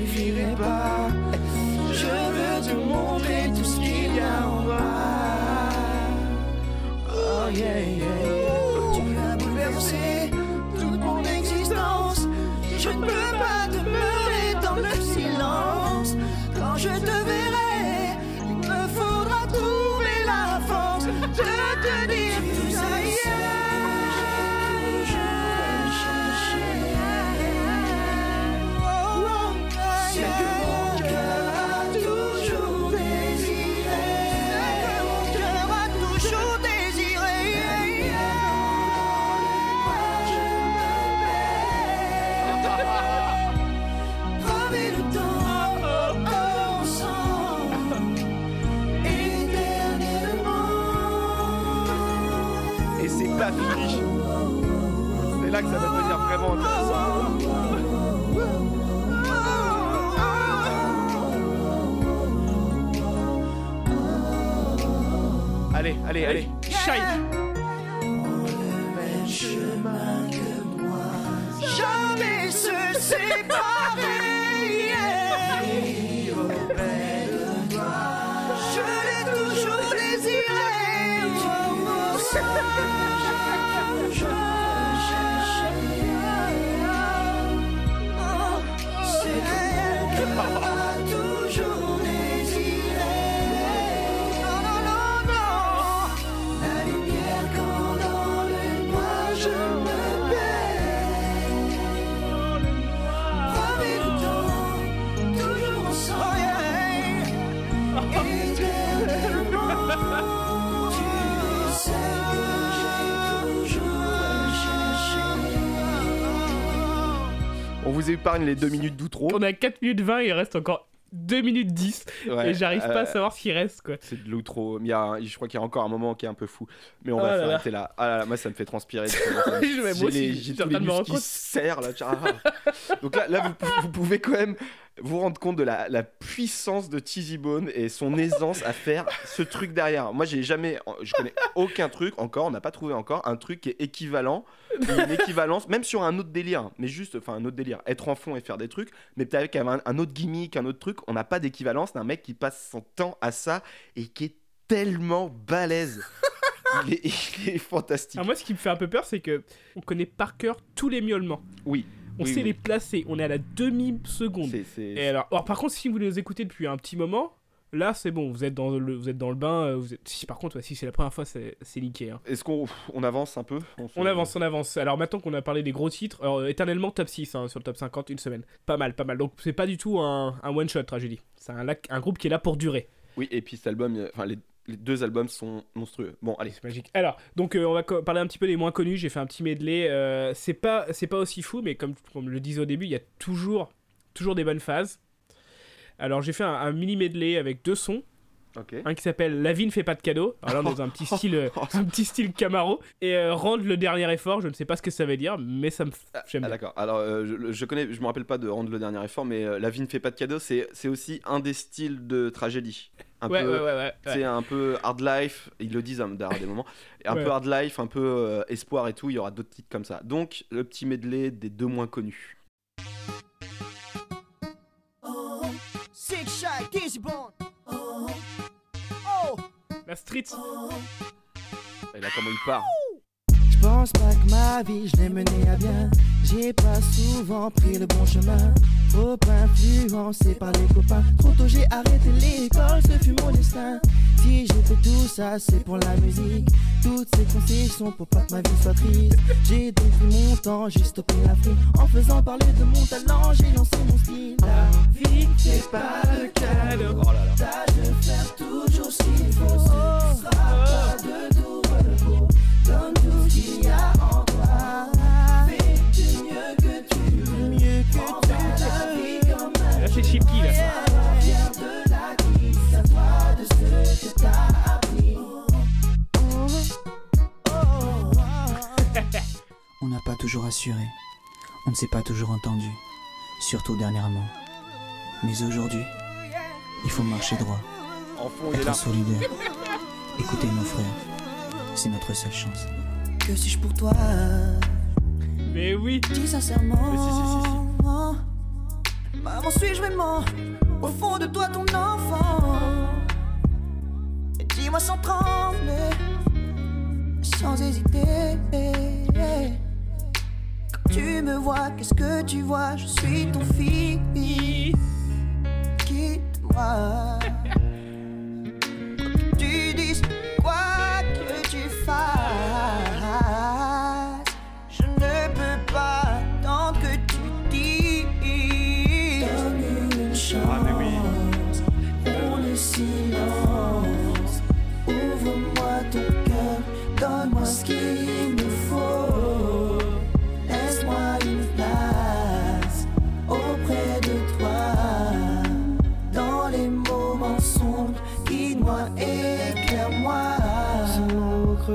ne suffirait pas. Je On vous épargne les deux minutes d'outro. On a 4 minutes 20, il reste encore 2 minutes 10. Ouais, et j'arrive pas à euh, savoir ce qui reste, quoi. C'est de l'outro. Je crois qu'il y a encore un moment qui est un peu fou. Mais on Oh va s'arrêter là. Ah là là, moi ça me fait transpirer. *laughs* J'ai les- les muscles qui serrent là. Donc là, là vous, vous pouvez quand même vous rendre compte de la, la puissance de Tizzy Bone et son *laughs* aisance à faire ce truc derrière. Moi j'ai jamais, je connais aucun truc encore, on n'a pas trouvé encore un truc qui est équivalent, une équivalence, même sur un autre délire, mais juste, enfin un autre délire, être en fond et faire des trucs, mais peut-être avec un, un autre gimmick, un autre truc, on n'a pas d'équivalence d'un mec qui passe son temps à ça et qui est tellement balèze. *laughs* Il est, il est fantastique. Alors moi, ce qui me fait un peu peur, c'est que on connaît par cœur tous les miaulements. Oui. On Oui, sait oui. les placer. On est à la demi-seconde. Et alors, alors, par contre, si vous les écoutez depuis un petit moment, là, c'est bon. Vous êtes dans le, vous êtes dans le bain. euh, Vous êtes... Si par contre, ouais, si c'est la première fois, c'est c'est niqué. hein. Est-ce qu'on on avance un peu? Se- On avance, on avance. Alors maintenant qu'on a parlé des gros titres, alors euh, éternellement top 6 hein, sur le top 50, une semaine. Pas mal, pas mal. Donc c'est pas du tout un, un one-shot tragédie. C'est un, un groupe qui est là pour durer. Oui, et puis cet album, enfin les, les deux albums sont monstrueux. Bon, allez. C'est magique. Alors, donc euh, on va parler un petit peu des moins connus. J'ai fait un petit medley. euh, c'est pas, c'est pas aussi fou, mais comme, comme le disais au début, il y a toujours, toujours des bonnes phases. Alors j'ai fait un mini medley avec deux sons. Un qui s'appelle La vie ne fait pas de cadeaux. Alors là, on est dans un petit *laughs* style, euh, un petit style Camaro. Et euh, rendre le dernier effort. Je ne sais pas ce que ça veut dire, mais ça me, f- j'aime Ah, d'accord. Alors, euh, je, je connais, je me rappelle pas de rendre le dernier effort, mais euh, La vie ne fait pas de cadeaux, c'est c'est aussi un des styles de tragédie. Un Ouais, peu, ouais, ouais, ouais, ouais. C'est un peu hard life, ils le disent hein, d'ailleurs à des moments. Et un Ouais. peu hard life, un peu euh, espoir et tout. Il y aura d'autres titres comme ça. Donc, le petit medley des deux moins connus. Six Shot, La street. Et là, comment il part Je pense pas que ma vie, je l'ai menée à bien. J'ai pas souvent pris le bon chemin. Trop influencé par les copains. Trop tôt, j'ai arrêté l'école, ce fut mon destin. Si j'ai fait tout ça, c'est pour la musique. Toutes ces concessions pour pas que ma vie soit triste. J'ai pris mon temps, j'ai stoppé la frime. En faisant parler de mon talent, j'ai lancé mon style. La vie, c'est pas le cadeau. Oh là là. T'as de faire tout ce qu'il faut. De tout repos. Donne tout ce qu'il y a en toi. Fais du mieux que tu peux. mieux que tu peux. La vie comme Là, c'est Chipki, là. De la de ce que t'as appris. On n'a pas toujours assuré. On ne s'est pas toujours entendu. Surtout dernièrement. Mais aujourd'hui, il faut marcher droit. En fond, il est là. solidaire. Écoutez nos frères. C'est notre seule chance. Que suis-je pour toi? Mais oui Dis sincèrement. Mais si, si, si, Maman, suis-je vraiment? Au fond de toi ton enfant Et Dis-moi sans trembler, sans hésiter. Quand tu me vois, qu'est-ce que tu vois? Je suis ton fils. Quitte-moi.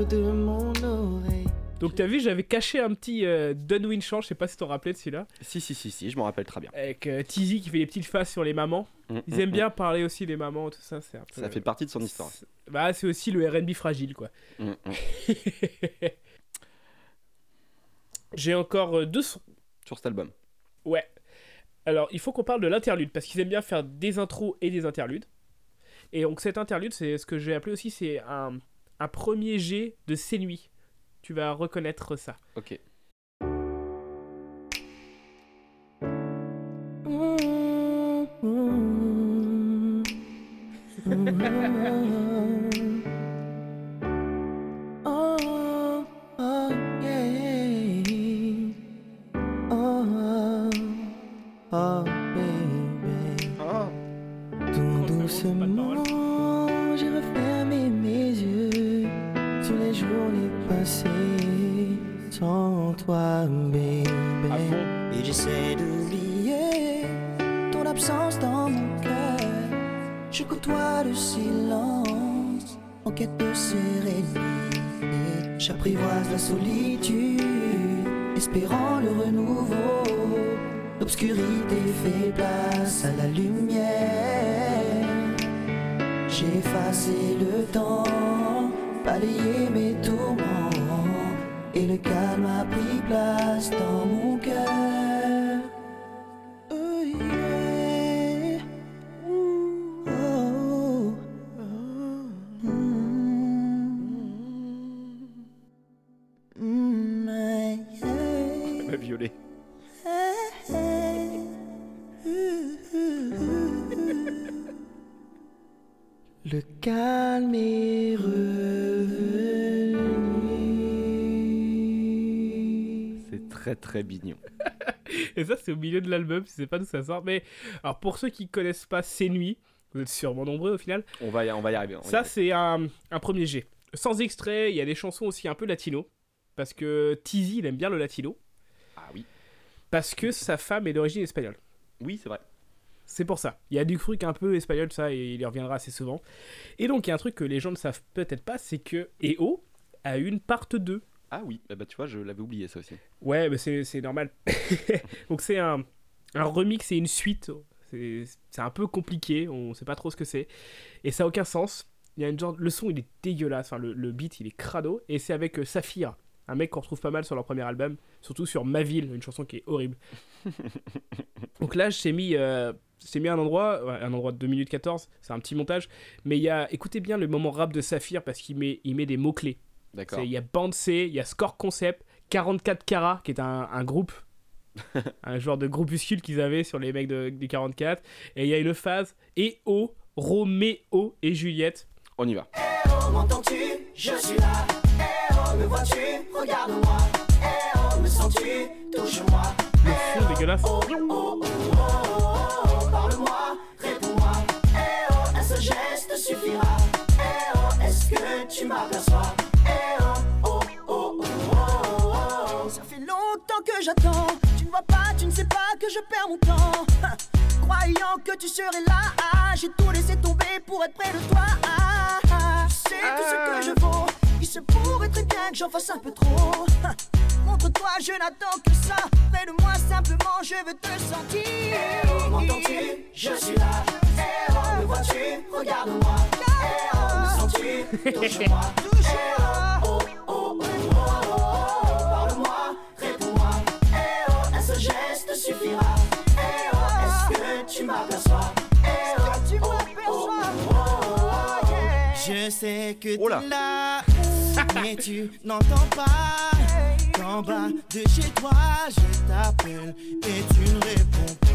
De mon oreille. Donc t'as vu, j'avais caché un petit euh, Dunwin Chant, je sais pas si t'en rappelais de celui-là, Si, si, si, si, je m'en rappelle très bien. avec euh, Tizi qui fait des petites faces sur les mamans. Mm, Ils mm, aiment mm. bien parler aussi des mamans, tout ça, c'est un peu... Ça fait partie de son histoire. C'est- Bah c'est aussi le R&B fragile quoi. *laughs* J'ai encore euh, deux sons. Sur cet album. Ouais. Alors, il faut qu'on parle de l'interlude, parce qu'ils aiment bien faire des intros et des interludes. Et donc, cet interlude, c'est ce que j'ai appelé aussi, c'est un, un premier jet de ces nuits. Tu vas reconnaître ça. Ok. C'est au milieu de l'album, je sais pas d'où ça sort. Mais alors, pour ceux qui connaissent pas Ces nuits, vous êtes sûrement nombreux au final, On va y, on va y arriver. ça, c'est un, un premier jet. Sans extrait, il y a des chansons aussi un peu latino. Parce que Tizi, il aime bien le latino. Ah oui. Parce que sa femme est d'origine espagnole. Oui, c'est vrai. C'est pour ça. Il y a du truc un peu espagnol, ça, et il y reviendra assez souvent. Et donc, il y a un truc que les gens ne savent peut-être pas, c'est que EO a eu une part 2. Ah oui, eh bah, tu vois, je l'avais oublié ça aussi. Ouais, mais c'est c'est normal. *laughs* donc, c'est un, un remix et une suite. C'est c'est un peu compliqué, on sait pas trop ce que c'est. Et ça a aucun sens. Il y a une genre... Le son, il est dégueulasse. Enfin, le, le beat, il est crado. Et c'est avec euh, Saphir, un mec qu'on retrouve pas mal sur leur premier album. Surtout sur Ma Ville, une chanson qui est horrible. *laughs* Donc là, je t'ai mis, euh, mis un endroit, un endroit de 2 minutes 14, c'est un petit montage, mais il y a, écoutez bien le moment rap de Saphir parce qu'il met, il met des mots-clés. D'accord. Il y a Band C, il y a Score Concept, 44 Cara, qui est un, un groupe, *laughs* un genre de groupuscule qu'ils avaient sur les mecs de, du 44, et il y a une phase EO, Roméo et Juliette. On y va. Oh, m'entends-tu? Je suis là. Eh oh, me vois-tu? Regarde-moi. Eh oh, me sens-tu? Touche-moi. Le fond dégueulasse. Oh, oh, oh, oh, parle-moi, réponds-moi. Eh oh, un seul geste suffira. Eh oh, est-ce que tu m'aperçois? Que j'attends. Tu ne vois pas, tu ne sais pas que je perds mon temps. Croyant que tu serais là, ah, j'ai tout laissé tomber pour être près de toi. Ah, ah, tu sais tout ce que je vaux. Il se pourrait très bien que j'en fasse un peu trop. Montre-toi, je n'attends que ça. Près de moi, simplement, je veux te sentir. M'entends-tu? Je suis là. Eh oh, me vois-tu? Regarde-moi. Eh oh, me sens-tu? *laughs* Touche-moi. Eh m'aperçois Eh oh, Tu oh, oh, oh, oh. Je sais que là. t'es là, mais tu n'entends pas qu'en bas de chez toi, je t'appelle et tu ne réponds pas.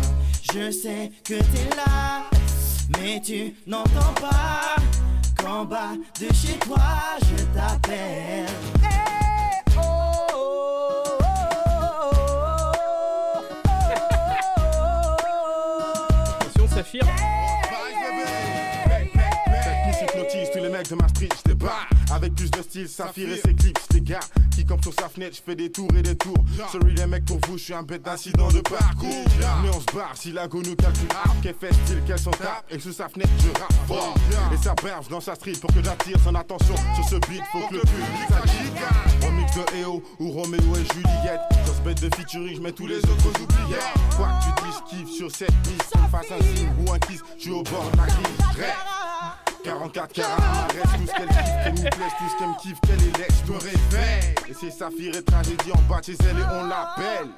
Je sais que t'es là, mais tu n'entends pas qu'en bas de chez toi, je t'appelle. Attention, Saphir. Musique notice, tous les mecs de ma street, je débarque Avec plus de style, Saphir et ses clips, les gars Qui comme sur sa fenêtre, je fais des tours et des tours. Sorry les mecs pour vous, je suis un bête d'incident de parcours. Mais on se barre si la go nous calcule Qu'elle fait style, qu'elle s'en tape. Et sous sa fenêtre, je rappe fort. Et ça berge dans sa street pour que j'attire son attention. Sur ce beat, faut que le public s'agite. Remix de EO ou Roméo et Juliette. Bête de featuring, je mets tous les autres aux oubliettes. Quoi que tu dises, je kiffe sur cette piste. Me fasse un signe ou un kiss, je suis au bord de la crise. 44 carats, reste tout ce qu'elle kiffe, qu'elle nous plaise, tout ce qu'elle me kiffe, qu'elle est laisse, je me réveille. Et c'est Saphir et tragédie en bas de chez elle et on l'appelle.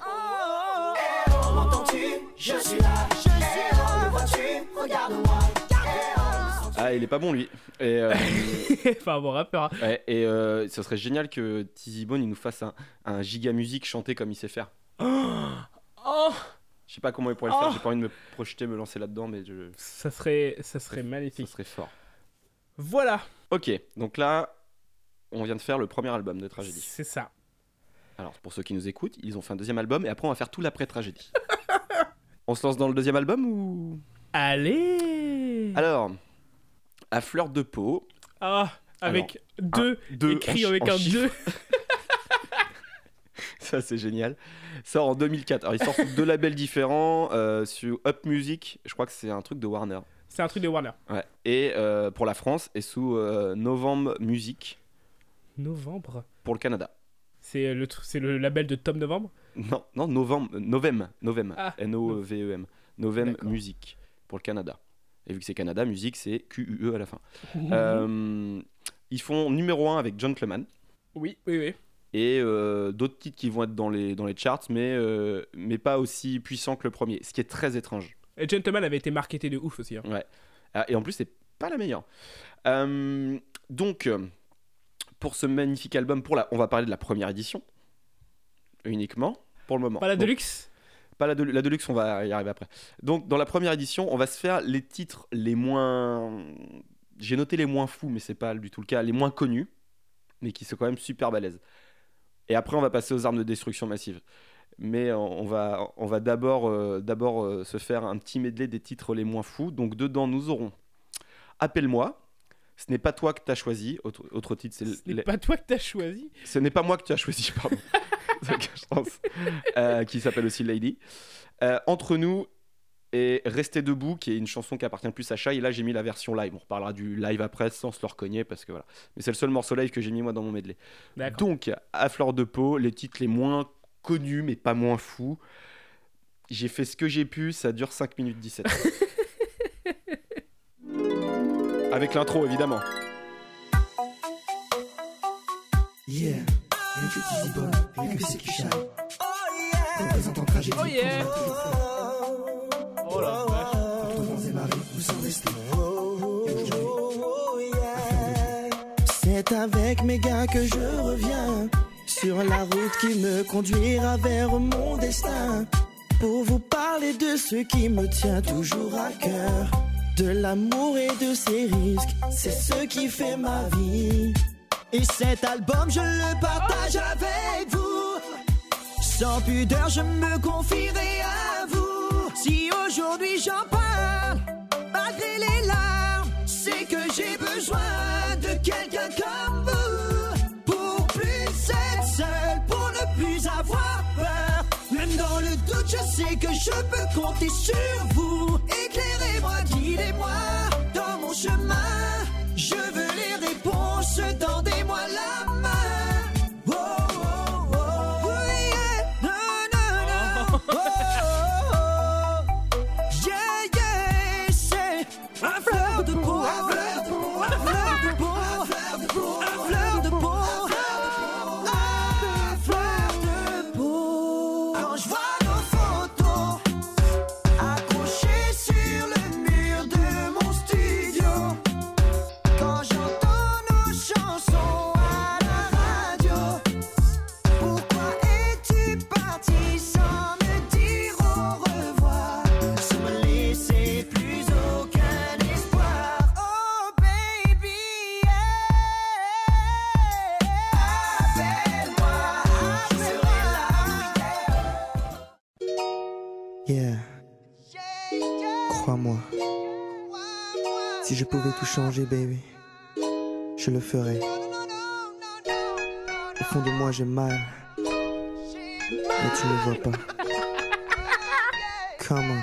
Eh oh, m'entends-tu? Je suis là, je suis là. Me vois-tu? Regarde-moi. Eh oh, Ah, il est pas bon lui. Et, euh, *laughs* enfin, bon rappeur. hein. ouais, et euh, ça serait génial que Tizzy Bone il nous fasse un, un giga musique chanté comme il sait faire. *gasps* Oh, Je sais pas comment il pourrait le faire, Oh. j'ai pas envie de me projeter, me lancer là-dedans, mais je... ça serait, ça serait ça magnifique. serait fort. Voilà, Ok, donc là, on vient de faire le premier album de Tragédie. c'est ça. Alors, pour ceux qui nous écoutent, ils ont fait un deuxième album et après on va faire tout l'après-tragédie. *laughs* on se lance dans le deuxième album ou? Allez. Alors, à fleur de peau, Ah, avec deux deux écrits en chi- avec en un. 2. *laughs* ça c'est génial, sort en 2004. Alors, ils sortent deux labels différents euh, sur Up Music, je crois que c'est un truc de Warner. C'est un truc de Warner. Ouais. Et euh, pour la France, et sous euh, Novembre Music Novembre. pour le Canada. C'est le, tr- c'est le label de Tom Novembre? Non, non, Novembre, euh, Novem, Novem, Ah. N-O-V-E-M, Novem D'accord. Music pour le Canada. Et vu que c'est Canada, musique c'est Q-U-E à la fin. Euh, ils font numéro 1 avec Gentleman Oui, oui, oui. et euh, d'autres titres qui vont être dans les, dans les charts, mais, euh, mais pas aussi puissants que le premier, ce qui est très étrange. Et Gentleman avait été marketé de ouf aussi. hein. Ah, et en plus, c'est pas la meilleure. Euh, donc, euh, pour ce magnifique album, pour la, on va parler de la première édition uniquement pour le moment. Pas la Donc, Deluxe? Pas la, de- la Deluxe, on va y arriver après. Donc, dans la première édition, on va se faire les titres les moins. J'ai noté les moins fous, mais c'est pas du tout le cas. Les moins connus, mais qui sont quand même super balèzes. Et après, on va passer aux armes de destruction massive. Mais on on va, on va d'abord euh, d'abord euh, se faire un petit medley des titres les moins fous. Donc, dedans, nous aurons Appelle-moi. Ce n'est pas toi que t'as choisi. Autre, autre titre, c'est. Ce n'est les- pas toi que t'as choisi. ce n'est pas moi que tu as choisi, pardon. *laughs* C'est que je pense. Euh, qui s'appelle aussi Lady. Euh, Entre nous et Rester debout, qui est une chanson qui appartient plus à Shai. Et là, j'ai mis la version live. On reparlera du live après sans se le recogner parce que voilà. Mais c'est le seul morceau live que j'ai mis moi dans mon medley. Donc, à fleur de peau, les titres les moins connus mais pas moins fous. J'ai fait ce que j'ai pu, ça dure 5 minutes 17. *laughs* Avec l'intro évidemment. Yeah, rien que Dizzy Boy, rien que c'est qui. Représentant tragédie. Oh yeah Oh la vache. Entre vents et marées, nous sommes restés. C'est avec mes gars que je reviens sur la route qui me conduira vers mon destin. Pour vous parler de ce qui me tient toujours à cœur. De l'amour et de ses risques, c'est ce qui fait ma vie. Et cet album, je le partage avec vous. Sans pudeur, je me confierai à vous. Si aujourd'hui j'en je sais que je peux compter sur vous. Éclairez-moi, guidez-moi dans mon chemin. Je veux les réponses, tendez-moi la tout changer, baby, je le ferais. Au fond de moi, j'ai mal. Mais tu ne vois pas. Come on.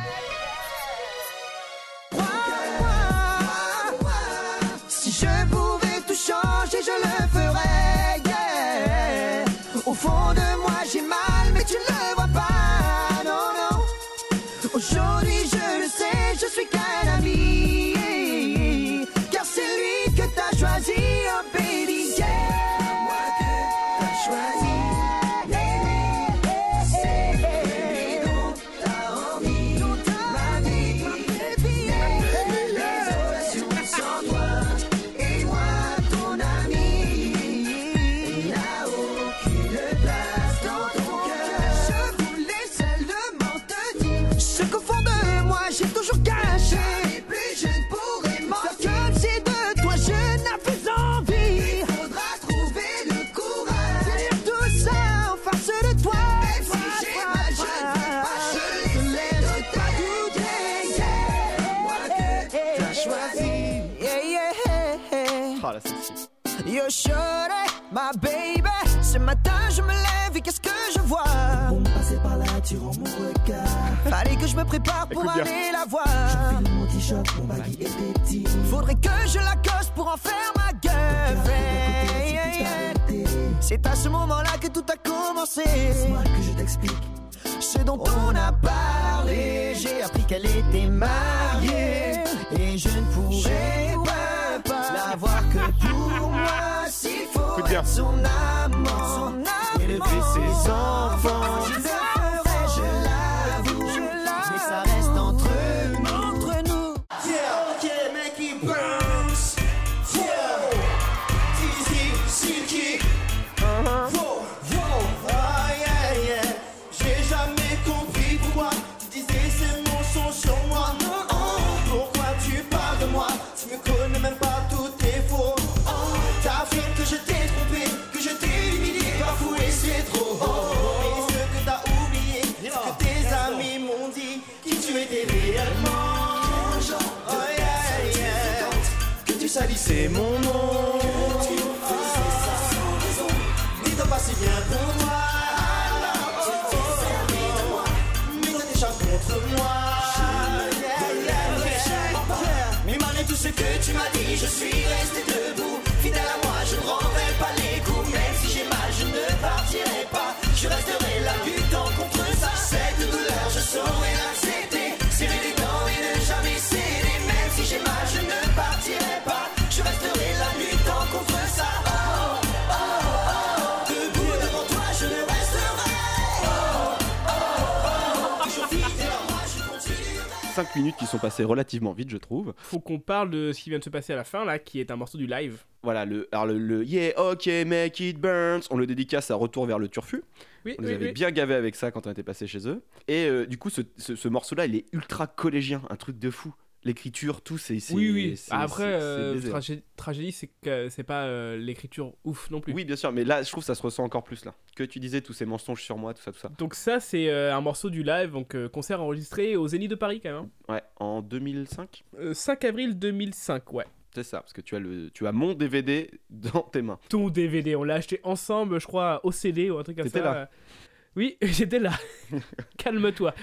Si je pouvais tout changer, je le ferais. Au fond de moi, prépare pour Écoute bien. la voir. Mon t-shirt, mon baggy et tes petits. Faudrait que je la coste pour en faire ma girlfriend C'est à ce moment-là que tout a commencé. Laisse-moi que je t'explique. Ce dont on a parlé J'ai appris qu'elle était mariée. Et je ne pourrais pas La voir que pour *laughs* moi S'il faut bien. être son amant. Élever ses enfants salissais mon nom. 5 minutes qui sont passées relativement vite, je trouve. Faut qu'on parle de ce qui vient de se passer à la fin, là, qui est un morceau du live. Voilà, le, alors le, le Yeah, ok, make it burns. On le dédicace à Retour vers le Turfu. Oui, On les avait oui. bien gavés avec ça quand on était passé chez eux. Et euh, du coup, ce, ce- ce morceau-là, il est ultra collégien, un truc de fou. L'écriture, tout, c'est. Oui, oui. Après, euh, tragédie, c'est que c'est pas euh, l'écriture ouf non plus. Oui, bien sûr, mais là, je trouve que ça se ressent encore plus là. Que tu disais tous ces mensonges sur moi, tout ça, tout ça. Donc ça, c'est euh, un morceau du live, donc euh, concert enregistré au Zénith de Paris quand même. hein. Ouais, en 2005, Euh, 5 avril 2005, ouais. c'est ça, parce que tu as le, tu as mon DVD dans tes mains. Ton DVD, on l'a acheté ensemble, je crois, au CD ou un truc comme ça. Là. Oui, *laughs* j'étais là. *laughs* Calme-toi.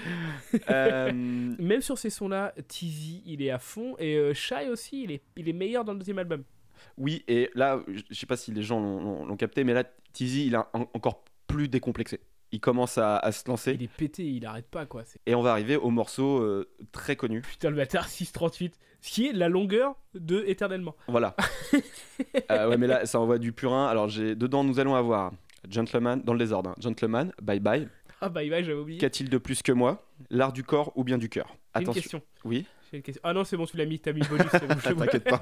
Euh, *laughs* Même sur ces sons-là, Tizi, il est à fond. Et euh, Shai aussi, il est, il est meilleur dans le deuxième album. oui, et là, je sais pas si les gens l'ont- capté, mais là, Tizi, il est en- encore plus décomplexé. Il commence à, à se lancer, Il est pété, il arrête pas, quoi. Et on va arriver au morceau euh, très connu. Putain, le bâtard, 638. Ce qui est la longueur de Éternellement. Voilà. Euh, ouais, mais là, ça envoie du purin. Alors, dedans, nous allons avoir Gentleman, dans le désordre, hein. Gentleman, Bye Bye. *laughs* Ah il va, j'avais oublié. Qu'a-t-il de plus que moi? L'art du corps ou bien du cœur? J'ai une Attention. question. Oui. Ah non, c'est bon, tu l'as mis, t'as mis le bonus. bon, *laughs* t'inquiète pas.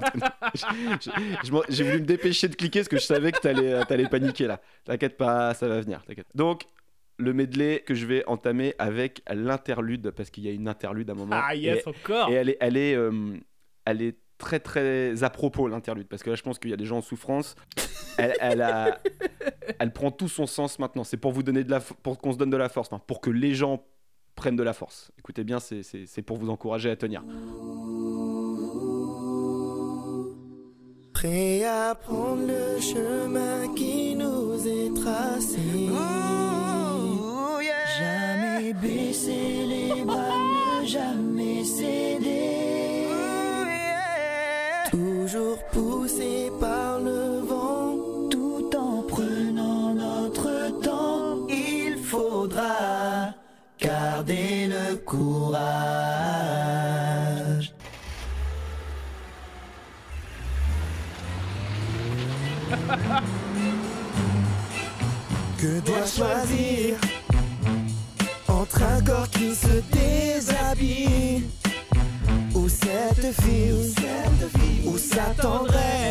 *laughs* J'ai voulu me dépêcher de cliquer parce que je savais que t'allais euh, paniquer là. T'inquiète pas, ça va venir. Donc, le medley que je vais entamer avec l'interlude, parce qu'il y a une interlude à un moment. Ah yes, et, encore. et elle est, elle est, euh, elle est très très à propos l'interlude, parce que là je pense qu'il y a des gens en souffrance. Elle, elle a, *laughs* elle prend tout son sens maintenant. C'est pour vous donner de la, pour qu'on se donne de la force, enfin, pour que les gens prennent de la force. Écoutez bien, c'est pour vous encourager à tenir. Prêt à prendre le chemin qui nous est tracé. Jamais baisser les bras, ne jamais céder. Toujours poussé par le vent, tout en prenant notre temps. Il faudra garder le courage. *laughs* Que dois-je choisir entre un corps qui se déshabille ou cette fille sa tendresse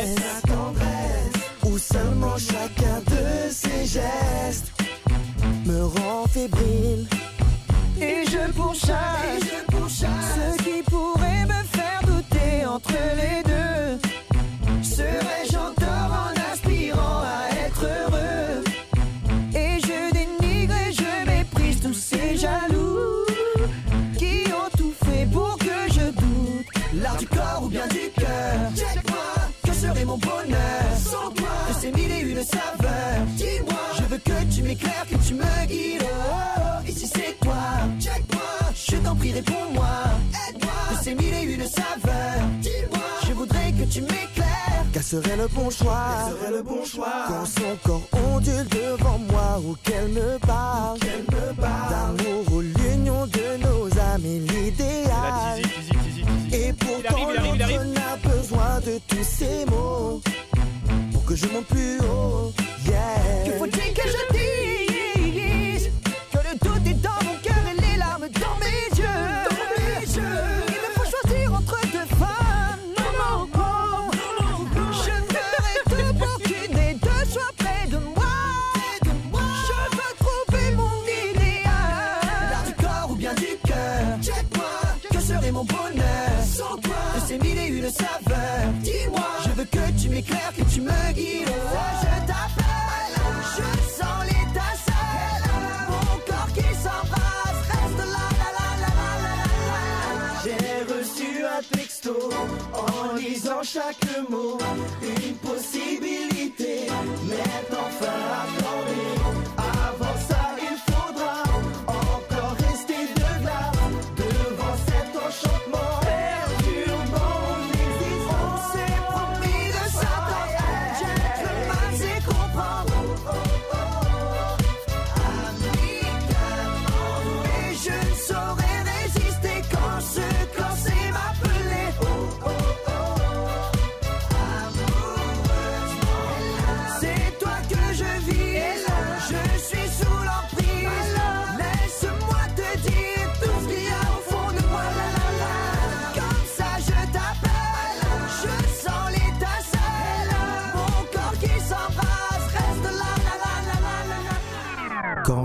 serait le bon choix. Serait le bon choix. Quand son corps ondule devant moi ou qu'elle me parle, D'amour ou l'union de nos âmes et l'idéal. Et pourtant l'autre n'a besoin de tous ces mots. Pour que je monte plus haut lisant chaque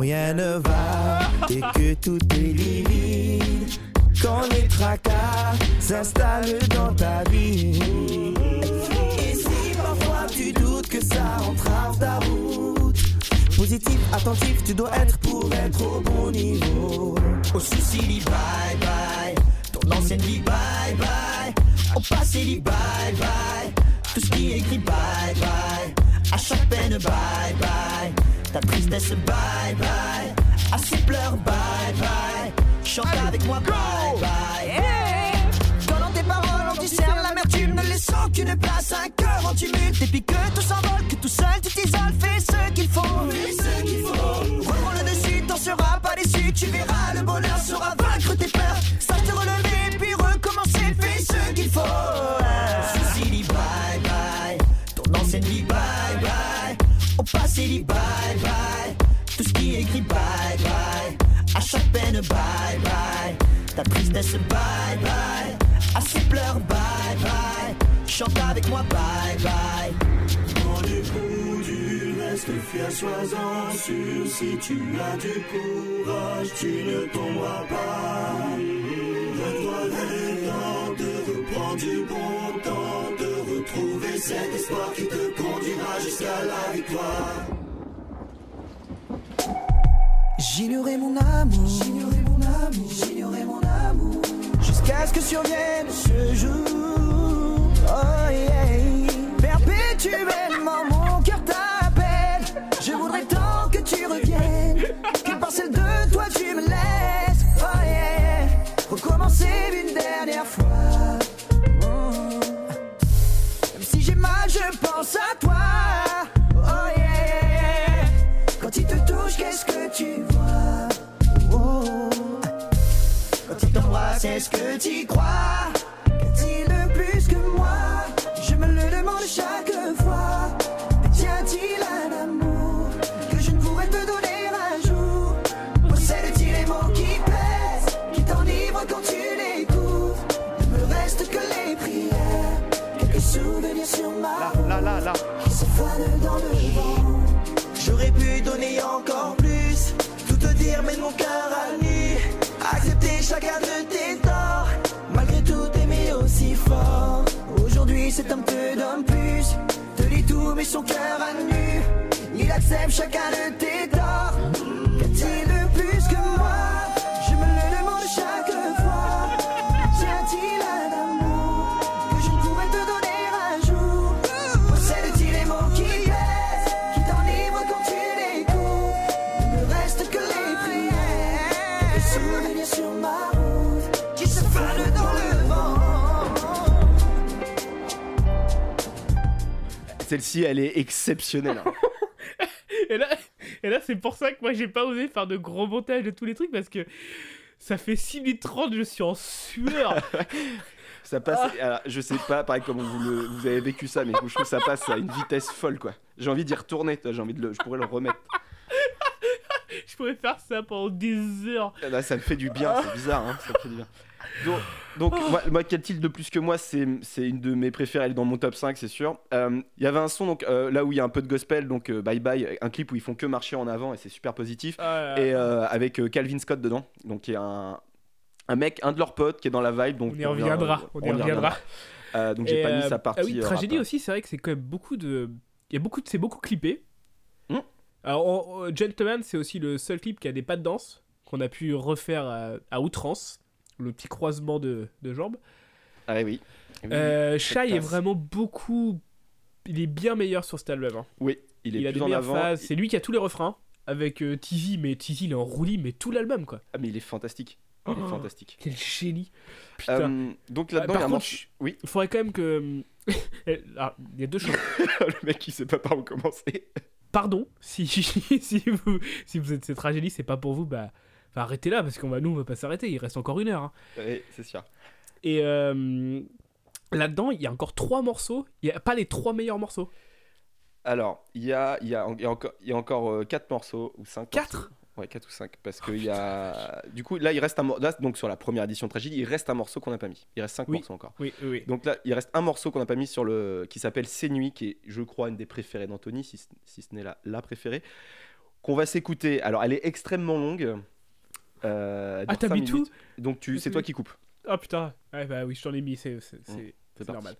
rien ne va. Et que tout est livide Quand les tracas s'installent dans ta vie. Et si parfois tu doutes que ça entrave ta route. Positif, attentif, tu dois être pour être au bon niveau. Au souci, dit bye bye. Ton ancienne vie bye bye. Au passé, dit bye bye. Tout ce qui est écrit bye bye. À chaque peine bye bye Ta tristesse bye bye. À ses pleurs bye bye. Chante avec moi bye bye. Quand dans tes paroles on discerne l'amertume. Ne laissant qu'une place un cœur en tumulte Et puis que tout s'envole, que tout seul tu t'isoles. Fais ce qu'il faut, fais ce qu'il faut. Reprends le dessus, t'en seras pas déçu. Tu verras, le bonheur sera vaincre tes peurs. Sache te relever, puis recommencer. Fais ce qu'il faut. Souci passé dit bye bye Tout ce qui est écrit bye bye À chaque peine bye bye Ta tristesse bye bye À ses pleurs bye bye Chante avec moi bye bye Quand du coup du reste fier, sois-en sûr. Si tu as du courage, tu ne tomberas pas. Lève-toi de reprendre du bon temps, retrouver cet espoir qui te conduira jusqu'à la victoire. J'ignorais mon amour, amour, j'ignorais mon amour. Jusqu'à ce que survienne ce jour. Oh yeah. Perpétuellement mon cœur t'appelle. Je voudrais tant que tu reviennes. Pense à toi. Oh yeah. Quand il te touche, qu'est-ce que tu vois? Oh. Quand il t'embrasse, est-ce que tu crois? Encore plus, tout te dire, mais mon cœur à nu. Accepter chacun de tes torts, malgré tout aimer aussi fort. Aujourd'hui, c'est un peu d'homme plus, te dit tout, mais son cœur à nu. Il accepte chacun de tes torts. Qu'a-t-il Celle-ci, elle est exceptionnelle. hein. *laughs* Et là, et là c'est pour ça que moi j'ai pas osé faire de gros montages de tous les trucs parce que ça fait 6 minutes 30, je suis en sueur. *laughs* Ça passe, Ah. alors, je sais pas, pareil comment vous, le- vous avez vécu ça, mais je trouve que ça passe à une vitesse folle, quoi. J'ai envie d'y retourner, j'ai envie de le, je pourrais le remettre. *laughs* je pourrais faire ça pendant des heures. Ah, Là, ça me fait du bien, c'est bizarre, hein, ça me fait du bien. Donc, donc moi, moi qu'a-t-il de plus que moi C'est une de mes préférées, elle est dans mon top 5, c'est sûr. Euh, Il y avait un son, donc euh, là où il y a un peu de gospel, donc euh, Bye Bye, un clip où ils font que marcher en avant et c'est super positif. Ah, Et avec Calvin Scott dedans, donc qui est un, un mec, un de leurs potes qui est dans la vibe. Donc On y reviendra, on y reviendra. Donc j'ai pas mis sa partie. Ah oui, tragédie rap. aussi, c'est vrai que c'est quand même beaucoup de. Il y a beaucoup de... C'est beaucoup clippé. Hmm. Alors, en- en- Gentleman, c'est aussi le seul clip qui a des pas de danse qu'on a pu refaire à, à outrance. Le petit croisement de, de jambes. Ah oui. Oui, Euh, Shai est vraiment beaucoup. Il est bien meilleur sur cet album. hein. Oui, il est a plus des en meilleures avant. phases. C'est lui qui a tous les refrains. Avec euh, Tizi, mais Tizi il est en roulis, mais tout l'album quoi. Ah mais il est fantastique. Il est Oh. fantastique. Quel génie. Putain. Euh, donc là-dedans, il y a un contre, Oui. il faudrait quand même que. *laughs* Ah, il y a deux choses. *laughs* le mec il sait pas par où commencer. Pardon, si, *laughs* si, vous, si vous êtes cette tragédie, c'est pas pour vous, bah, enfin, arrêtez là, parce qu'on va nous, on va pas s'arrêter, il reste encore une heure. hein. Oui, c'est sûr. Et euh, là-dedans, il y a encore trois morceaux, il y a pas les trois meilleurs morceaux. Alors, il y a, il y a, il y a encore, il y a encore euh, quatre morceaux ou cinq. Quatre? Morceaux. Ouais, 4 ou 5. Parce qu'il y a. Du coup, là, il reste un morceau. Donc, sur la première édition de Tragédie, il reste un morceau qu'on n'a pas mis. Il reste 5 Oui. morceaux encore. Oui, oui, oui. Donc là, il reste un morceau qu'on n'a pas mis sur le. qui s'appelle C'est Nuit, qui est, je crois, une des préférées d'Anthony, si, ce- si ce n'est la, la préférée. Qu'on va s'écouter. Alors, elle est extrêmement longue. Euh, Ah, t'as mis tout. Donc, tu, c'est toi qui coupes. Oh putain, ouais, bah oui, je t'en ai mis, c'est c'est- normal.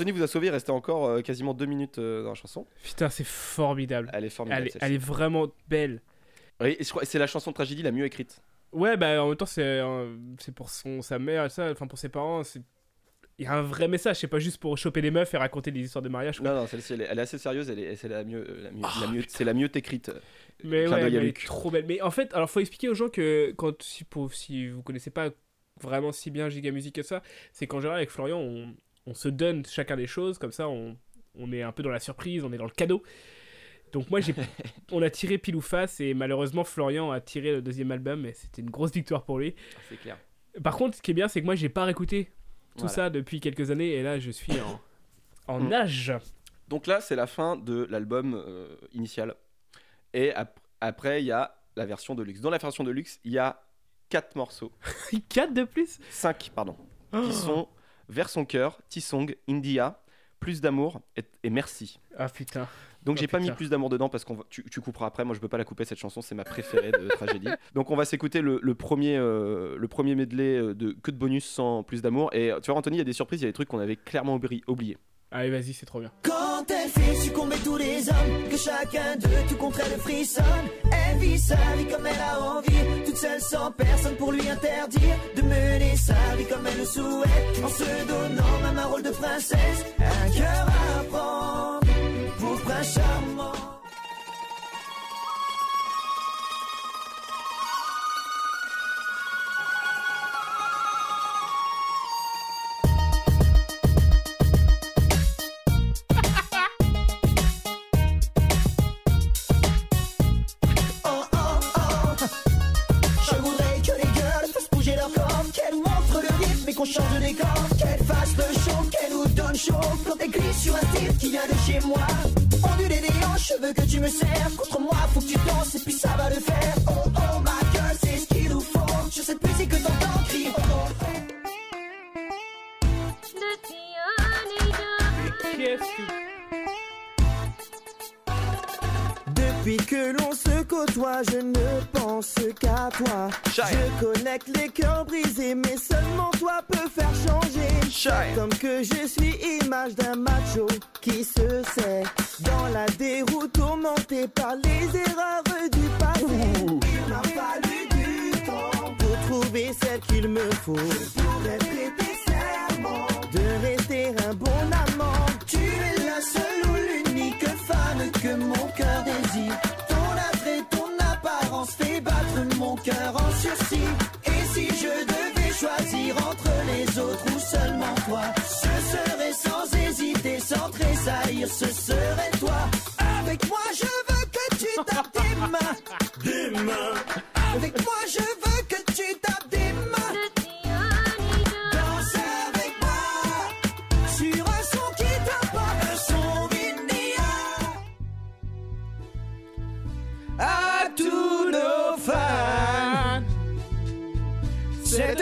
Anthony vous a sauvé, il restait encore euh, quasiment deux minutes euh, dans la chanson. Putain, c'est formidable. Elle est formidable. Elle est, elle est vraiment belle. Oui, et je crois que c'est la chanson de tragédie la mieux écrite. Ouais, bah en même temps, c'est euh, c'est pour son, sa mère et ça, enfin pour ses parents. c'est- Il y a un vrai message, c'est pas juste pour choper des meufs et raconter des histoires de mariage. quoi. Non, non, celle-ci, elle, est- elle est assez sérieuse, elle est, c'est la mieux, la mieux, la mieux- c'est la mieux écrite. Mais Clin ouais, d'œil à mais Luc. trop belle. Mais en fait, alors faut expliquer aux gens que quand si, pour, si vous connaissez pas vraiment si bien Giga Musique que ça, c'est qu'en général avec Florian, on, on se donne chacun des choses, comme ça on, on est un peu dans la surprise, on est dans le cadeau. Donc moi j'ai, *laughs* on a tiré pile ou face et malheureusement Florian a tiré le deuxième album et c'était une grosse victoire pour lui. C'est clair. Par contre, ce qui est bien, c'est que moi j'ai pas réécouté tout Voilà. ça depuis quelques années et là je suis en, en Mm. nage. Donc là, c'est la fin de l'album euh, initial. Et ap- après, il y a la version de luxe. Dans la version de luxe, il y a quatre morceaux. *laughs* 4 de plus? 5, pardon. Oh. Qui sont Vers son cœur, T-Song, India, Plus d'amour et, et Merci. Ah putain. Donc Oh, j'ai pas mis plus d'amour dedans parce que tu, tu couperas après. Moi je peux pas la couper cette chanson, c'est ma préférée de tragédie. *laughs* Donc on va s'écouter le, le premier euh, le premier medley euh, de que de bonus sans plus d'amour. Et tu vois Anthony, il y a des surprises, il y a des trucs qu'on avait clairement oubli- oubliés. Allez, vas-y, c'est trop bien. Quand elle fait succomber tous les hommes, que chacun d'eux tout contre elle frissonne. Elle vit sa vie comme elle a envie, toute seule sans personne pour lui interdire de mener sa vie comme elle le souhaite, en se donnant même un rôle de princesse, un cœur à prendre pour prince charmant. Chaud Quand glissent sur un style qui vient de chez moi. Ondulé des hanches, je veux que tu me serves Contre moi, faut que tu danses et puis ça va le faire. Oh oh ma girl, c'est ce qu'il nous faut. Sur cette musique que t'entends crier oh, oh. Depuis que l'on se côtoie, je ne pense qu'à toi. Je connecte les cœurs brisés, mais seulement toi peux faire changer. Comme que je suis d'un macho qui se sait dans la déroute tourmenté par les erreurs du passé. Il m'a fallu du temps pour trouver celle qu'il me faut.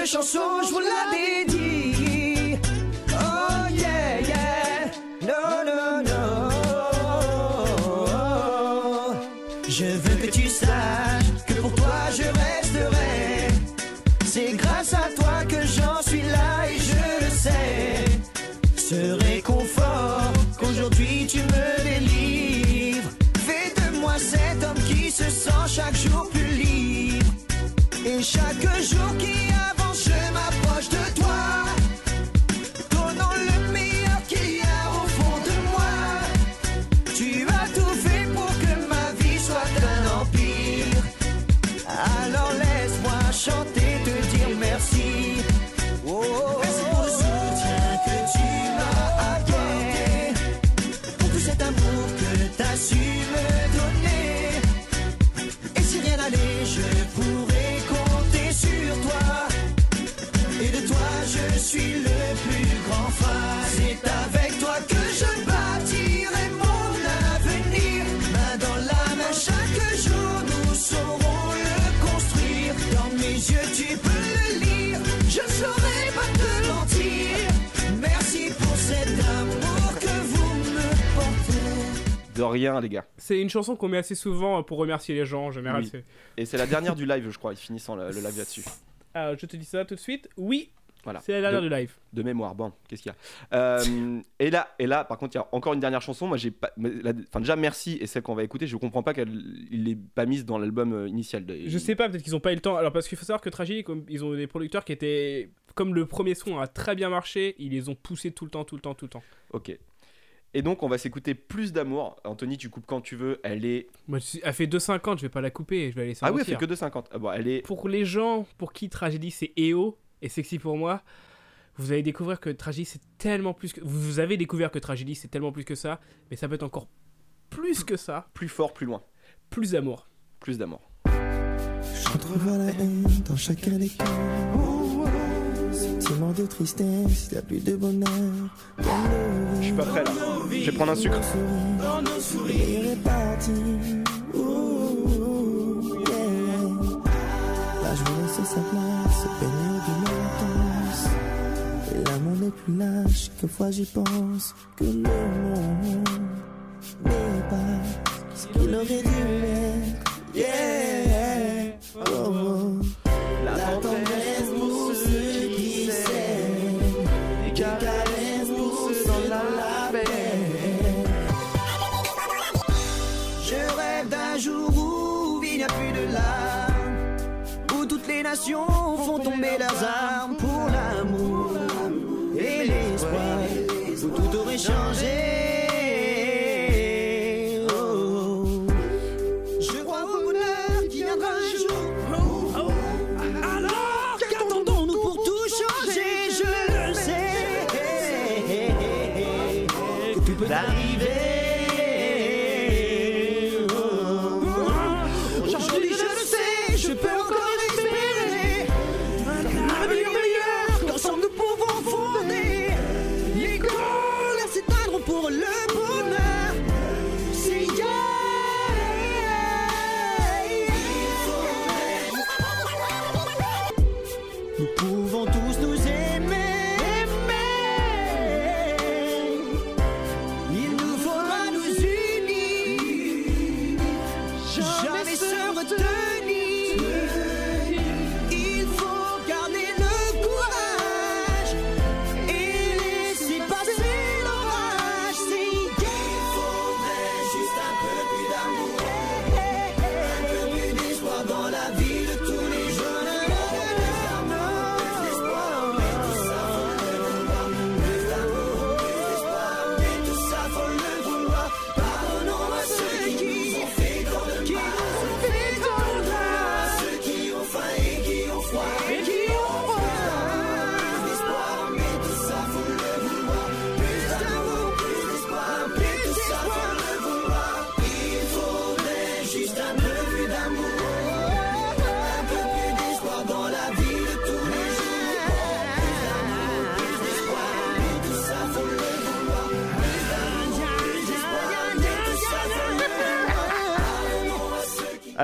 Chanson, je vous la dédie. Oh yeah, yeah, no, no, no. Je veux que tu saches que pour toi je resterai. C'est grâce à toi que j'en suis là et je le sais. Ce réconfort qu'aujourd'hui tu me délivres. Fais de moi cet homme qui se sent chaque jour plus rien, les gars. C'est une chanson qu'on met assez souvent pour remercier les gens en général. Oui. c'est- Et c'est la dernière du live, je crois. Ils finissent en le, le live là-dessus. Ah, je te dis ça tout de suite. Oui, Voilà. c'est la dernière de, du live. de mémoire. Bon, qu'est-ce qu'il y a? Euh, Et là, et là, par contre, il y a encore une dernière chanson. Moi, j'ai pas. Enfin, déjà, merci. Et celle qu'on va écouter, je comprends pas qu'elle l'ait pas mise dans l'album euh, initial. de- Je sais pas, peut-être qu'ils ont pas eu le temps. Alors, parce qu'il faut savoir que comme ils ont des producteurs qui étaient. Comme le premier son a très bien marché, ils les ont poussés tout le temps, tout le temps, tout le temps. Ok. Et donc, on va s'écouter plus d'amour. Anthony, tu coupes quand tu veux. Elle est. Moi, elle fait 2,50, je vais pas la couper, je vais laisser Ah oui, elle fait que 2,50. Ah bon, elle est. Pour les gens pour qui Tragedy c'est EO et sexy pour moi, vous allez découvrir que Tragedy c'est tellement plus que. Vous avez découvert que Tragedy c'est tellement plus que ça, mais ça peut être encore plus que ça, Plus fort, plus loin. plus d'amour. Plus d'amour. J'entrevois la haine dans chacun des cœurs. Sentiment de tristesse, y'a plus de bonheur. Je suis pas prêt là. Je vais prendre un sucre. Dans nos sourires est parti. Ouh, yeah. Là, je vous laisse sa place, se baigner d'une intense. Et l'amour n'est plus là, chaque fois j'y pense. Que le monde n'est pas ce qu'il aurait dû être. Yeah. Oh,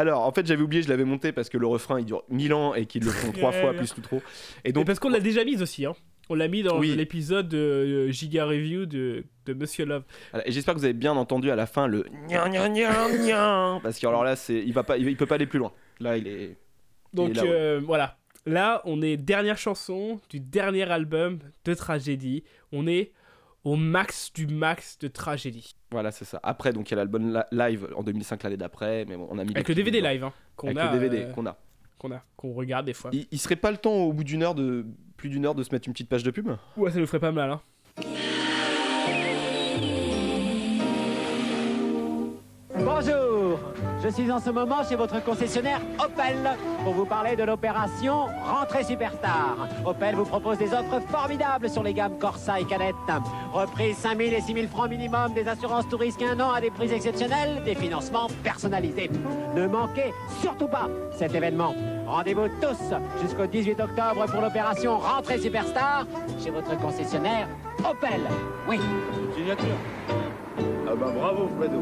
Alors, en fait, j'avais oublié, je l'avais monté parce que le refrain il dure 1000 ans et qu'ils le font trois fois plus ou trop. Et donc, parce qu'on l'a déjà mise aussi, hein. On l'a mis dans Oui. l'épisode de euh, Giga Review de, de Monsieur Love. et j'espère que vous avez bien entendu à la fin le gna gna gna gna parce que alors là, c'est, il va pas, il, il peut pas aller plus loin. Là, il est. Donc là, ouais. euh, voilà. Là, on est dernière chanson du dernier album de Tragédie. On est au max du max de Tragédie. Voilà, c'est ça. Après, donc il y a l'album la- live en 2005 l'année d'après, mais bon, on a mis Avec le DVD live hein, qu'on Avec a, le DVD euh, qu'on a. qu'on a, qu'on regarde des fois. Il, il serait pas le temps au bout d'une heure de plus d'une heure de se mettre une petite page de pub Ouais, ça nous ferait pas mal. Hein. Bonjour, je suis en ce moment chez votre concessionnaire Opel pour vous parler de l'opération Rentrée Superstar. Opel vous propose des offres formidables sur les gammes Corsa et Cadette. Reprise 5 000 et 6 000 francs minimum, des assurances tout un an à des prix exceptionnels, des financements personnalisés. Ne manquez surtout pas cet événement. Rendez-vous tous jusqu'au 18 octobre pour l'opération Rentrée Superstar chez votre concessionnaire Opel. Oui. Signature. Ah bah bravo Fredo.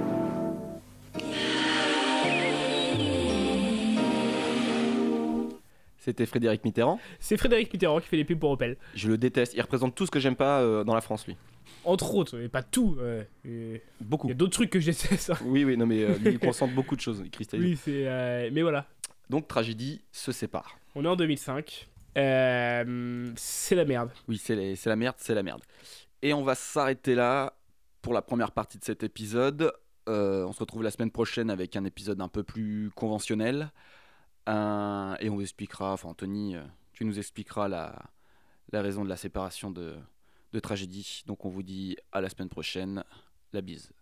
C'était Frédéric Mitterrand. C'est Frédéric Mitterrand qui fait les pubs pour Opel. Je le déteste. Il représente tout ce que j'aime pas euh, dans la France, lui. Entre autres, et pas tout. euh, et- Beaucoup. Il y a d'autres trucs que j'essaie ça. Oui, oui, non, mais euh, il *laughs* concentre beaucoup de choses. Il cristallise. Oui, c'est. Mais voilà. Donc, tragédie se sépare. On est en 2005. Euh, c'est la merde. Oui, c'est les- la merde, c'est la merde. Et on va s'arrêter là pour la première partie de cet épisode. On se retrouve la semaine prochaine avec un épisode un peu plus conventionnel. Un- et on vous expliquera, enfin Anthony, euh, tu nous expliqueras la, la raison de la séparation de tragédie. Donc on vous dit à la semaine prochaine. La bise.